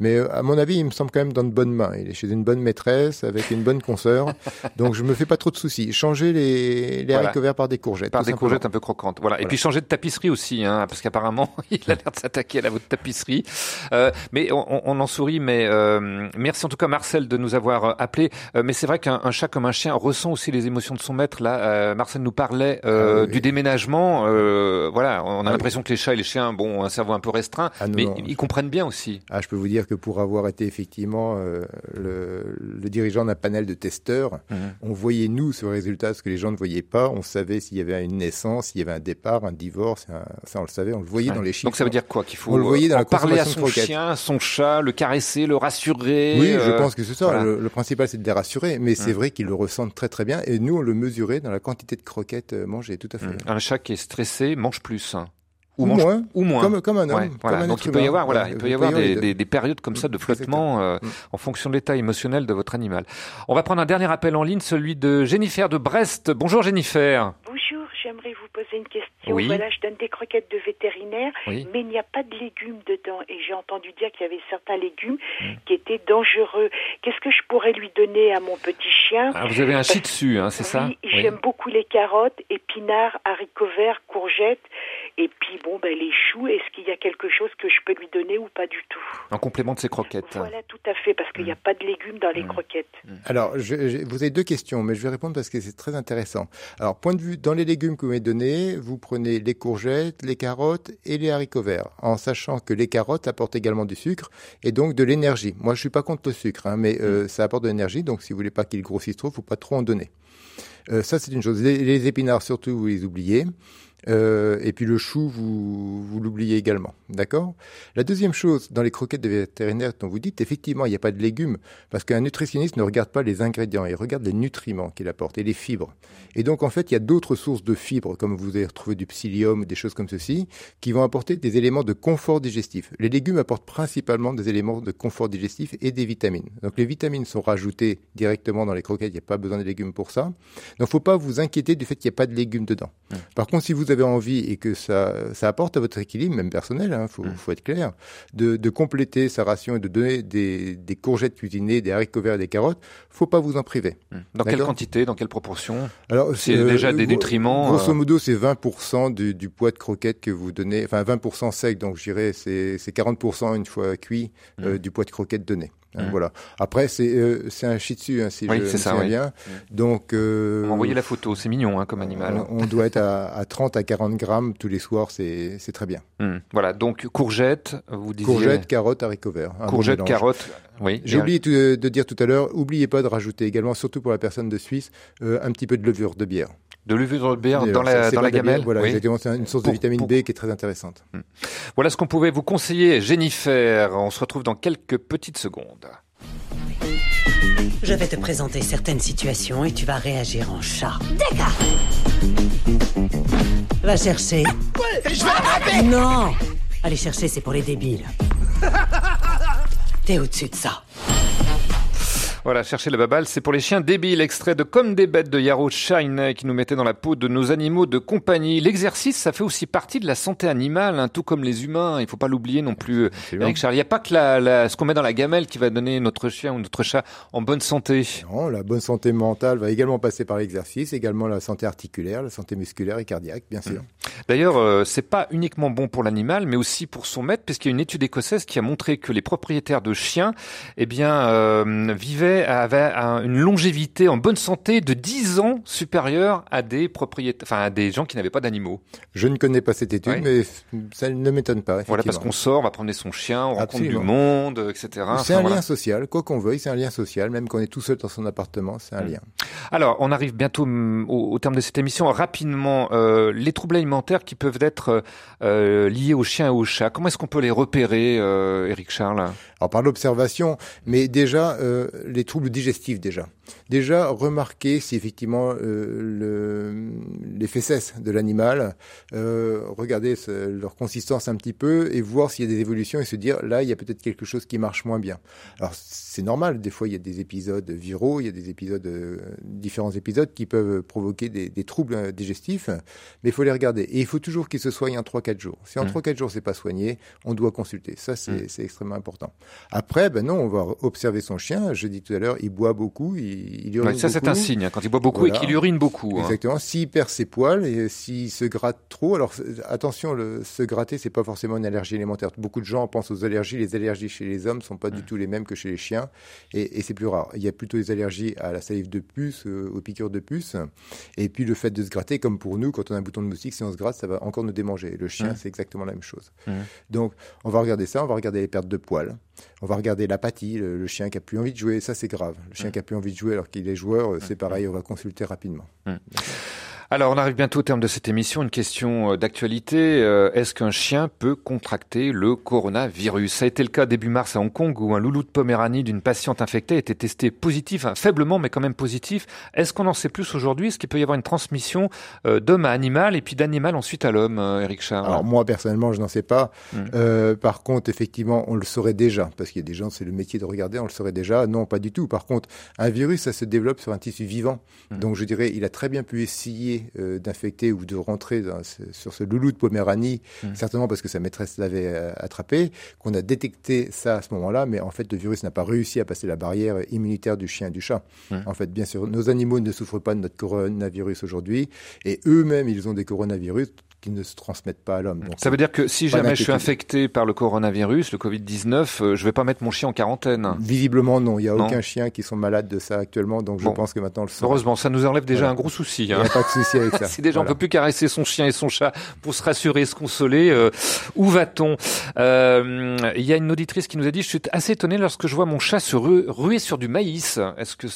Speaker 4: Mais euh, à mon avis, il me semble quand même dans de bonnes mains. Il est chez une bonne maîtresse, avec une bonne consoeur. donc je me fais pas trop de soucis. Changer les, les
Speaker 3: Voilà.
Speaker 4: haricots verts par des courgettes.
Speaker 3: Par des
Speaker 4: simplement.
Speaker 3: courgettes un peu croquantes. Voilà. Et puis changer de tapisserie aussi, hein, parce qu'apparemment, il a l'air de s'attaquer à la votre tapisserie. Euh, mais on, on- en sourit, mais euh, merci en tout cas Marcel de nous avoir euh, appelé. Euh, mais c'est vrai qu'un un chat comme un chien ressent aussi les émotions de son maître. Là, euh, Marcel nous parlait euh,
Speaker 4: Ah oui.
Speaker 3: du déménagement. Euh, voilà, on a
Speaker 4: Ah
Speaker 3: l'impression que les chats et les chiens, bon, ont un cerveau un peu restreint,
Speaker 4: Ah non,
Speaker 3: mais
Speaker 4: non.
Speaker 3: ils comprennent bien aussi.
Speaker 4: Ah, je peux vous dire que pour avoir été effectivement euh, le, le dirigeant d'un panel de testeurs,
Speaker 3: Mhm.
Speaker 4: on voyait nous ce résultat, ce que les gens ne voyaient pas. On savait s'il y avait une naissance, s'il y avait un départ, un divorce. un- ça, on le savait, on le voyait
Speaker 3: Ouais.
Speaker 4: dans les chiffres.
Speaker 3: Donc ça veut dire quoi Qu'il faut
Speaker 4: On le voyait dans
Speaker 3: en
Speaker 4: la
Speaker 3: parler à son chien, son chat, le caresser, le rassurer.
Speaker 4: Oui, je
Speaker 3: euh,
Speaker 4: pense que c'est ça.
Speaker 3: voilà.
Speaker 4: Le, le principal, c'est de les rassurer. Mais c'est
Speaker 3: Mm.
Speaker 4: vrai qu'ils le ressentent très très bien. Et nous, on le mesurait dans la quantité de croquettes euh, mangées, tout à fait.
Speaker 3: Un chat qui est stressé mange plus. hein.
Speaker 4: Ou
Speaker 3: mange-
Speaker 4: moins.
Speaker 3: Ou moins.
Speaker 4: Comme- comme un homme,
Speaker 3: Ouais,
Speaker 4: comme
Speaker 3: voilà.
Speaker 4: un
Speaker 3: Donc il peut y avoir, voilà,
Speaker 4: Ouais,
Speaker 3: il
Speaker 4: il
Speaker 3: peut y avoir des, périodes comme ça de flottement euh,
Speaker 4: Mm.
Speaker 3: en fonction de l'état émotionnel de votre animal. On va prendre un dernier appel en ligne, celui de Jennifer de Brest. Bonjour Jennifer.
Speaker 10: Bonjour, j'aimerais vous poser une question.
Speaker 3: Oui.
Speaker 10: Voilà, je donne des croquettes de vétérinaire,
Speaker 3: Oui.
Speaker 10: mais il n'y a pas de légumes dedans. Et j'ai entendu dire qu'il y avait certains légumes
Speaker 3: Mm.
Speaker 10: qui étaient dangereux. Qu'est-ce que je pourrais lui donner à mon petit chien
Speaker 3: Ah, vous avez un shih tzu, hein, c'est ça
Speaker 10: Oui, j'aime beaucoup les carottes, épinards, haricots verts, courgettes. Et puis, bon, ben, les choux, est-ce qu'il y a quelque chose que je peux lui donner ou pas du tout
Speaker 3: En complément de ses croquettes.
Speaker 10: Voilà, tout à fait, parce qu'il n'y
Speaker 3: Mm.
Speaker 10: a pas de légumes dans les croquettes.
Speaker 4: Alors, je, je- vous avez deux questions, mais je vais répondre parce que c'est très intéressant. Alors, point de vue, dans les légumes que vous m'avez donnés, vous prenez les courgettes, les carottes et les haricots verts, en sachant que les carottes apportent également du sucre et donc de l'énergie. Moi, je suis pas contre le sucre, hein, mais euh, ça apporte de l'énergie, donc si vous voulez pas qu'il grossisse trop, faut pas trop en donner. Euh, ça, c'est une chose. Les, les épinards, surtout, vous les oubliez. Euh, et puis le chou, vous, vous l'oubliez également. D'accord? La deuxième chose, dans les croquettes de vétérinaire dont vous dites, effectivement, il n'y a pas de légumes, parce qu'un nutritionniste ne regarde pas les ingrédients, il regarde les nutriments qu'il apporte et les fibres. Et donc, en fait, il y a d'autres sources de fibres, comme vous avez retrouvé du psyllium des choses comme ceci, qui vont apporter des éléments de confort digestif. Les légumes apportent principalement des éléments de confort digestif et des vitamines. Donc, les vitamines sont rajoutées directement dans les croquettes, il n'y a pas besoin de légumes pour ça. Donc, faut pas vous inquiéter du fait qu'il n'y a pas de légumes dedans. Par contre, si vous avez envie et que ça, ça apporte à votre équilibre, même personnel, hein, faut, faut être clair, de, de compléter sa ration et de donner des, des courgettes cuisinées, des haricots verts et des carottes, faut pas vous en priver.
Speaker 3: Dans quelle quantité, dans quelle proportion?
Speaker 4: Alors,
Speaker 3: c'est
Speaker 4: euh,
Speaker 3: déjà des nutriments.
Speaker 4: Grosso
Speaker 3: euh,
Speaker 4: modo, c'est 20% du, du poids de croquettes que vous donnez, enfin 20% sec, donc je dirais c'est c'est 40% une fois cuit
Speaker 3: Mm.
Speaker 4: euh, du poids de croquettes donné. Hein, Voilà. Après, c'est euh, c'est un shih tzu, hein, si
Speaker 3: Oui,
Speaker 4: je
Speaker 3: c'est
Speaker 4: me
Speaker 3: ça,
Speaker 4: souviens
Speaker 3: oui.
Speaker 4: bien.
Speaker 3: Mm.
Speaker 4: Donc, euh,
Speaker 3: Vous m'envoyez la photo, c'est mignon hein, comme animal.
Speaker 4: on, on doit être à, à 30 à 40 grammes tous les soirs, c'est c'est très bien.
Speaker 3: Hmm. Voilà, donc courgettes, vous disiez.
Speaker 4: Courgettes, carottes, haricots verts. bon
Speaker 3: Courgettes,
Speaker 4: mélange.
Speaker 3: carottes, oui.
Speaker 4: J'ai oublié de dire tout à l'heure, oubliez pas de rajouter également, surtout pour la personne de Suisse, euh, un petit peu de levure de bière.
Speaker 3: De levure de bière
Speaker 4: D'ailleurs,
Speaker 3: dans la, dans la
Speaker 4: bière,
Speaker 3: gamelle.
Speaker 4: Voilà,
Speaker 3: oui.
Speaker 4: exactement, c'est une source
Speaker 3: Pour-
Speaker 4: de vitamine
Speaker 3: pour-
Speaker 4: B qui est très intéressante.
Speaker 3: Voilà ce qu'on pouvait vous conseiller, Jennifer. On se retrouve dans quelques petites secondes.
Speaker 15: Je vais te présenter certaines situations et tu vas réagir en chat. D'accord. Va chercher.
Speaker 8: Je vais
Speaker 15: Non Aller chercher, c'est pour les débiles. T'es au-dessus de ça.
Speaker 3: Voilà, chercher la baballe, c'est pour les chiens débiles, extrait de Comme des bêtes de Yarrow Shine qui nous mettait dans la peau de nos animaux de compagnie. L'exercice, ça fait aussi partie de la santé animale, hein, tout comme les humains. Il faut pas l'oublier non plus, Eric Charles. Il n'y a pas que la, la- ce qu'on met dans la gamelle qui va donner notre chien ou notre chat en bonne santé.
Speaker 4: Non, la bonne santé mentale va également passer par l'exercice, également la santé articulaire, la santé musculaire et cardiaque, bien sûr.
Speaker 3: D'ailleurs, euh, c'est pas uniquement bon pour l'animal, mais aussi pour son maître, puisqu'il y a une étude écossaise qui a montré que les propriétaires de chiens, eh bien, euh, vivaient avaient un- une longévité en bonne santé de 10 ans supérieure à des propriétaires, enfin à des gens qui n'avaient pas d'animaux.
Speaker 4: Je ne connais pas cette étude, mais ça ne m'étonne pas.
Speaker 3: Voilà, parce qu'on sort, on va promener son chien, on rencontre du monde, etc.
Speaker 4: C'est
Speaker 3: Enfin,
Speaker 4: un
Speaker 3: voilà.
Speaker 4: lien social, quoi qu'on veuille, c'est un lien social, même qu'on est tout seul dans son appartement, c'est un
Speaker 3: Mm.
Speaker 4: lien.
Speaker 3: Alors, on arrive bientôt mm, au, au terme de cette émission. Rapidement, euh, les troubles alimentaires qui peuvent être euh, liés aux chiens et aux chats. Comment est-ce qu'on peut les repérer, euh, Eric Charles?
Speaker 4: Alors par l'observation, mais déjà euh, les troubles digestifs déjà. Déjà, remarquer si effectivement euh, le, les fesses de l'animal, euh, regarder ce- leur consistance un petit peu et voir s'il y a des évolutions et se dire là, il y a peut-être quelque chose qui marche moins bien. Alors c'est normal, des fois il y a des épisodes viraux, il y a des épisodes, euh, différents épisodes qui peuvent provoquer des, des troubles euh, digestifs, mais il faut les regarder. Et il faut toujours qu'ils se soignent en 3-4 jours. Si en
Speaker 3: Mhm.
Speaker 4: 3-4 jours c'est pas soigné, on doit consulter. Ça c'est c'est extrêmement important. Après, ben non, on va observer son chien. Je dis tout à l'heure, il boit beaucoup, il, il urine
Speaker 3: Ouais, ça, c'est
Speaker 4: beaucoup.
Speaker 3: un signe, hein, quand il boit beaucoup et qu'il urine beaucoup, hein.
Speaker 4: Exactement. S'il perd ses poils et s'il se gratte trop, alors attention, le, se gratter, c'est pas forcément une allergie alimentaire. Beaucoup de gens pensent aux allergies. Les allergies chez les hommes sont pas du tout les mêmes que chez les chiens, et, et c'est plus rare. Il y a plutôt des allergies à la salive de puce, euh, aux piqûres de puce, et puis le fait de se gratter, comme pour nous, quand on a un bouton de moustique, si on se gratte, ça va encore nous démanger. Le chien,
Speaker 3: Mhm.
Speaker 4: c'est exactement la même chose.
Speaker 3: Mhm.
Speaker 4: Donc, on va regarder ça, on va regarder les pertes de poils, on va regarder l'apathie, le, le chien qui a plus envie de jouer, ça c'est grave. Le chien qui a plus envie de jouer alors qu'il est joueur, euh, c'est pareil, on va consulter rapidement.
Speaker 3: Alors, on arrive bientôt au terme de cette émission. Une question euh, d'actualité. Euh, Est-ce qu'un chien peut contracter le coronavirus? Ça a été le cas début mars à Hong Kong où un loulou de Poméranie d'une patiente infectée a été testé positif, hein, faiblement mais quand même positif. Est-ce qu'on en sait plus aujourd'hui? Est-ce qu'il peut y avoir une transmission euh, d'homme à animal et puis d'animal ensuite à l'homme, Eric Charles?
Speaker 4: Alors moi personnellement, je n'en sais pas.
Speaker 3: Mm.
Speaker 4: Euh, par contre, effectivement, on le saurait déjà parce qu'il y a des gens, c'est le métier de regarder, on le saurait déjà. Non, pas du tout. Par contre, un virus, ça se développe sur un tissu vivant.
Speaker 3: Mm.
Speaker 4: Donc je dirais, il a très bien pu essayer euh, d'infecter ou de rentrer dans ce- sur ce loulou de Poméranie,
Speaker 3: Mm.
Speaker 4: certainement parce que sa maîtresse l'avait euh, attrapé, qu'on a détecté ça à ce moment-là, mais en fait, le virus n'a pas réussi à passer la barrière immunitaire du chien et du chat.
Speaker 3: Mm.
Speaker 4: En fait, bien sûr, nos animaux ne souffrent pas de notre coronavirus aujourd'hui, et eux-mêmes, ils ont des coronavirus qui ne se transmettent pas à l'homme.
Speaker 3: Ça veut dire que si jamais je suis infecté par le coronavirus, le Covid-19, euh, je vais pas mettre mon chien en quarantaine.
Speaker 4: Visiblement, non. Il n'y a
Speaker 3: Non.
Speaker 4: aucun chien qui sont malades de ça actuellement, donc je
Speaker 3: Bon.
Speaker 4: pense que maintenant on le saura.
Speaker 3: Heureusement, ça nous enlève déjà
Speaker 4: Voilà.
Speaker 3: un gros souci.
Speaker 4: Il n'y
Speaker 3: hein.
Speaker 4: a pas de souci avec ça.
Speaker 3: si déjà on
Speaker 4: Voilà.
Speaker 3: peut plus caresser son chien et son chat pour se rassurer, se consoler, euh, où va-t-on? Euh, Il y a une auditrice qui nous a dit, je suis assez étonné lorsque je vois mon chat se ru- ruer sur du maïs. Est-ce que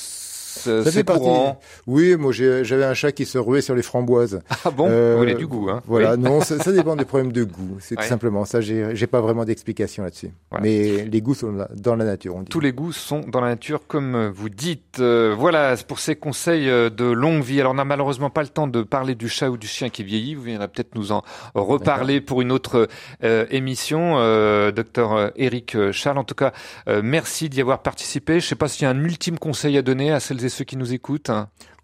Speaker 3: c'est courant
Speaker 4: Oui, moi j'avais un chat qui se ruait sur les framboises.
Speaker 3: Ah bon
Speaker 4: Euh,
Speaker 3: Il a du goût, hein.
Speaker 4: Voilà,
Speaker 3: Oui.
Speaker 4: non, ça, ça dépend des problèmes de goût. C'est
Speaker 3: Ouais.
Speaker 4: tout simplement ça. J'ai pas vraiment d'explication là-dessus.
Speaker 3: Voilà.
Speaker 4: Mais les goûts sont dans la nature, on dit.
Speaker 3: Tous les goûts sont dans la nature, comme vous dites. Euh, voilà, pour ces conseils euh, de longue vie. Alors, on n'a malheureusement pas le temps de parler du chat ou du chien qui vieillit. Vous viendrez peut-être nous en reparler pour une autre euh, émission, docteur Eric Charles. En tout cas, merci d'y avoir participé. Je ne sais pas s'il y a un ultime conseil à donner à celles et ceux qui nous écoutent.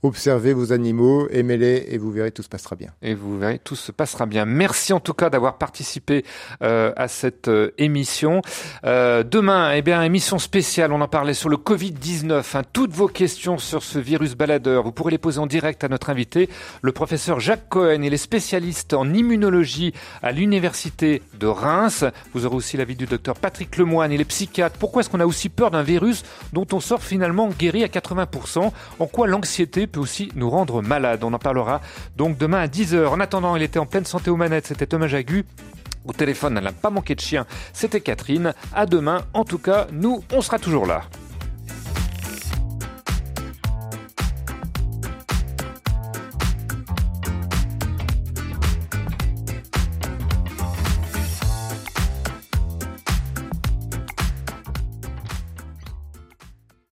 Speaker 4: Observez vos animaux, aimez-les et vous verrez tout se passera bien.
Speaker 3: Et vous verrez, tout se passera bien. Merci en tout cas d'avoir participé euh, à cette euh, émission. Euh, demain, eh bien, émission spéciale, on en parlait sur le Covid-19. hein. toutes vos questions sur ce virus baladeur, vous pourrez les poser en direct à notre invité, le professeur Jacques Cohen. Il est spécialiste en immunologie à l'université de Reims. Vous aurez aussi l'avis du docteur Patrick Lemoine, il est psychiatre. Pourquoi est-ce qu'on a aussi peur d'un virus dont on sort finalement guéri à 80% En quoi l'anxiété peut aussi nous rendre malades On en parlera donc demain à 10h. En attendant, il était en pleine santé aux manettes, c'était Thomas Jagu. Au téléphone, elle n'a pas manqué de chien, c'était Catherine. À demain, en tout cas, nous, on sera toujours là.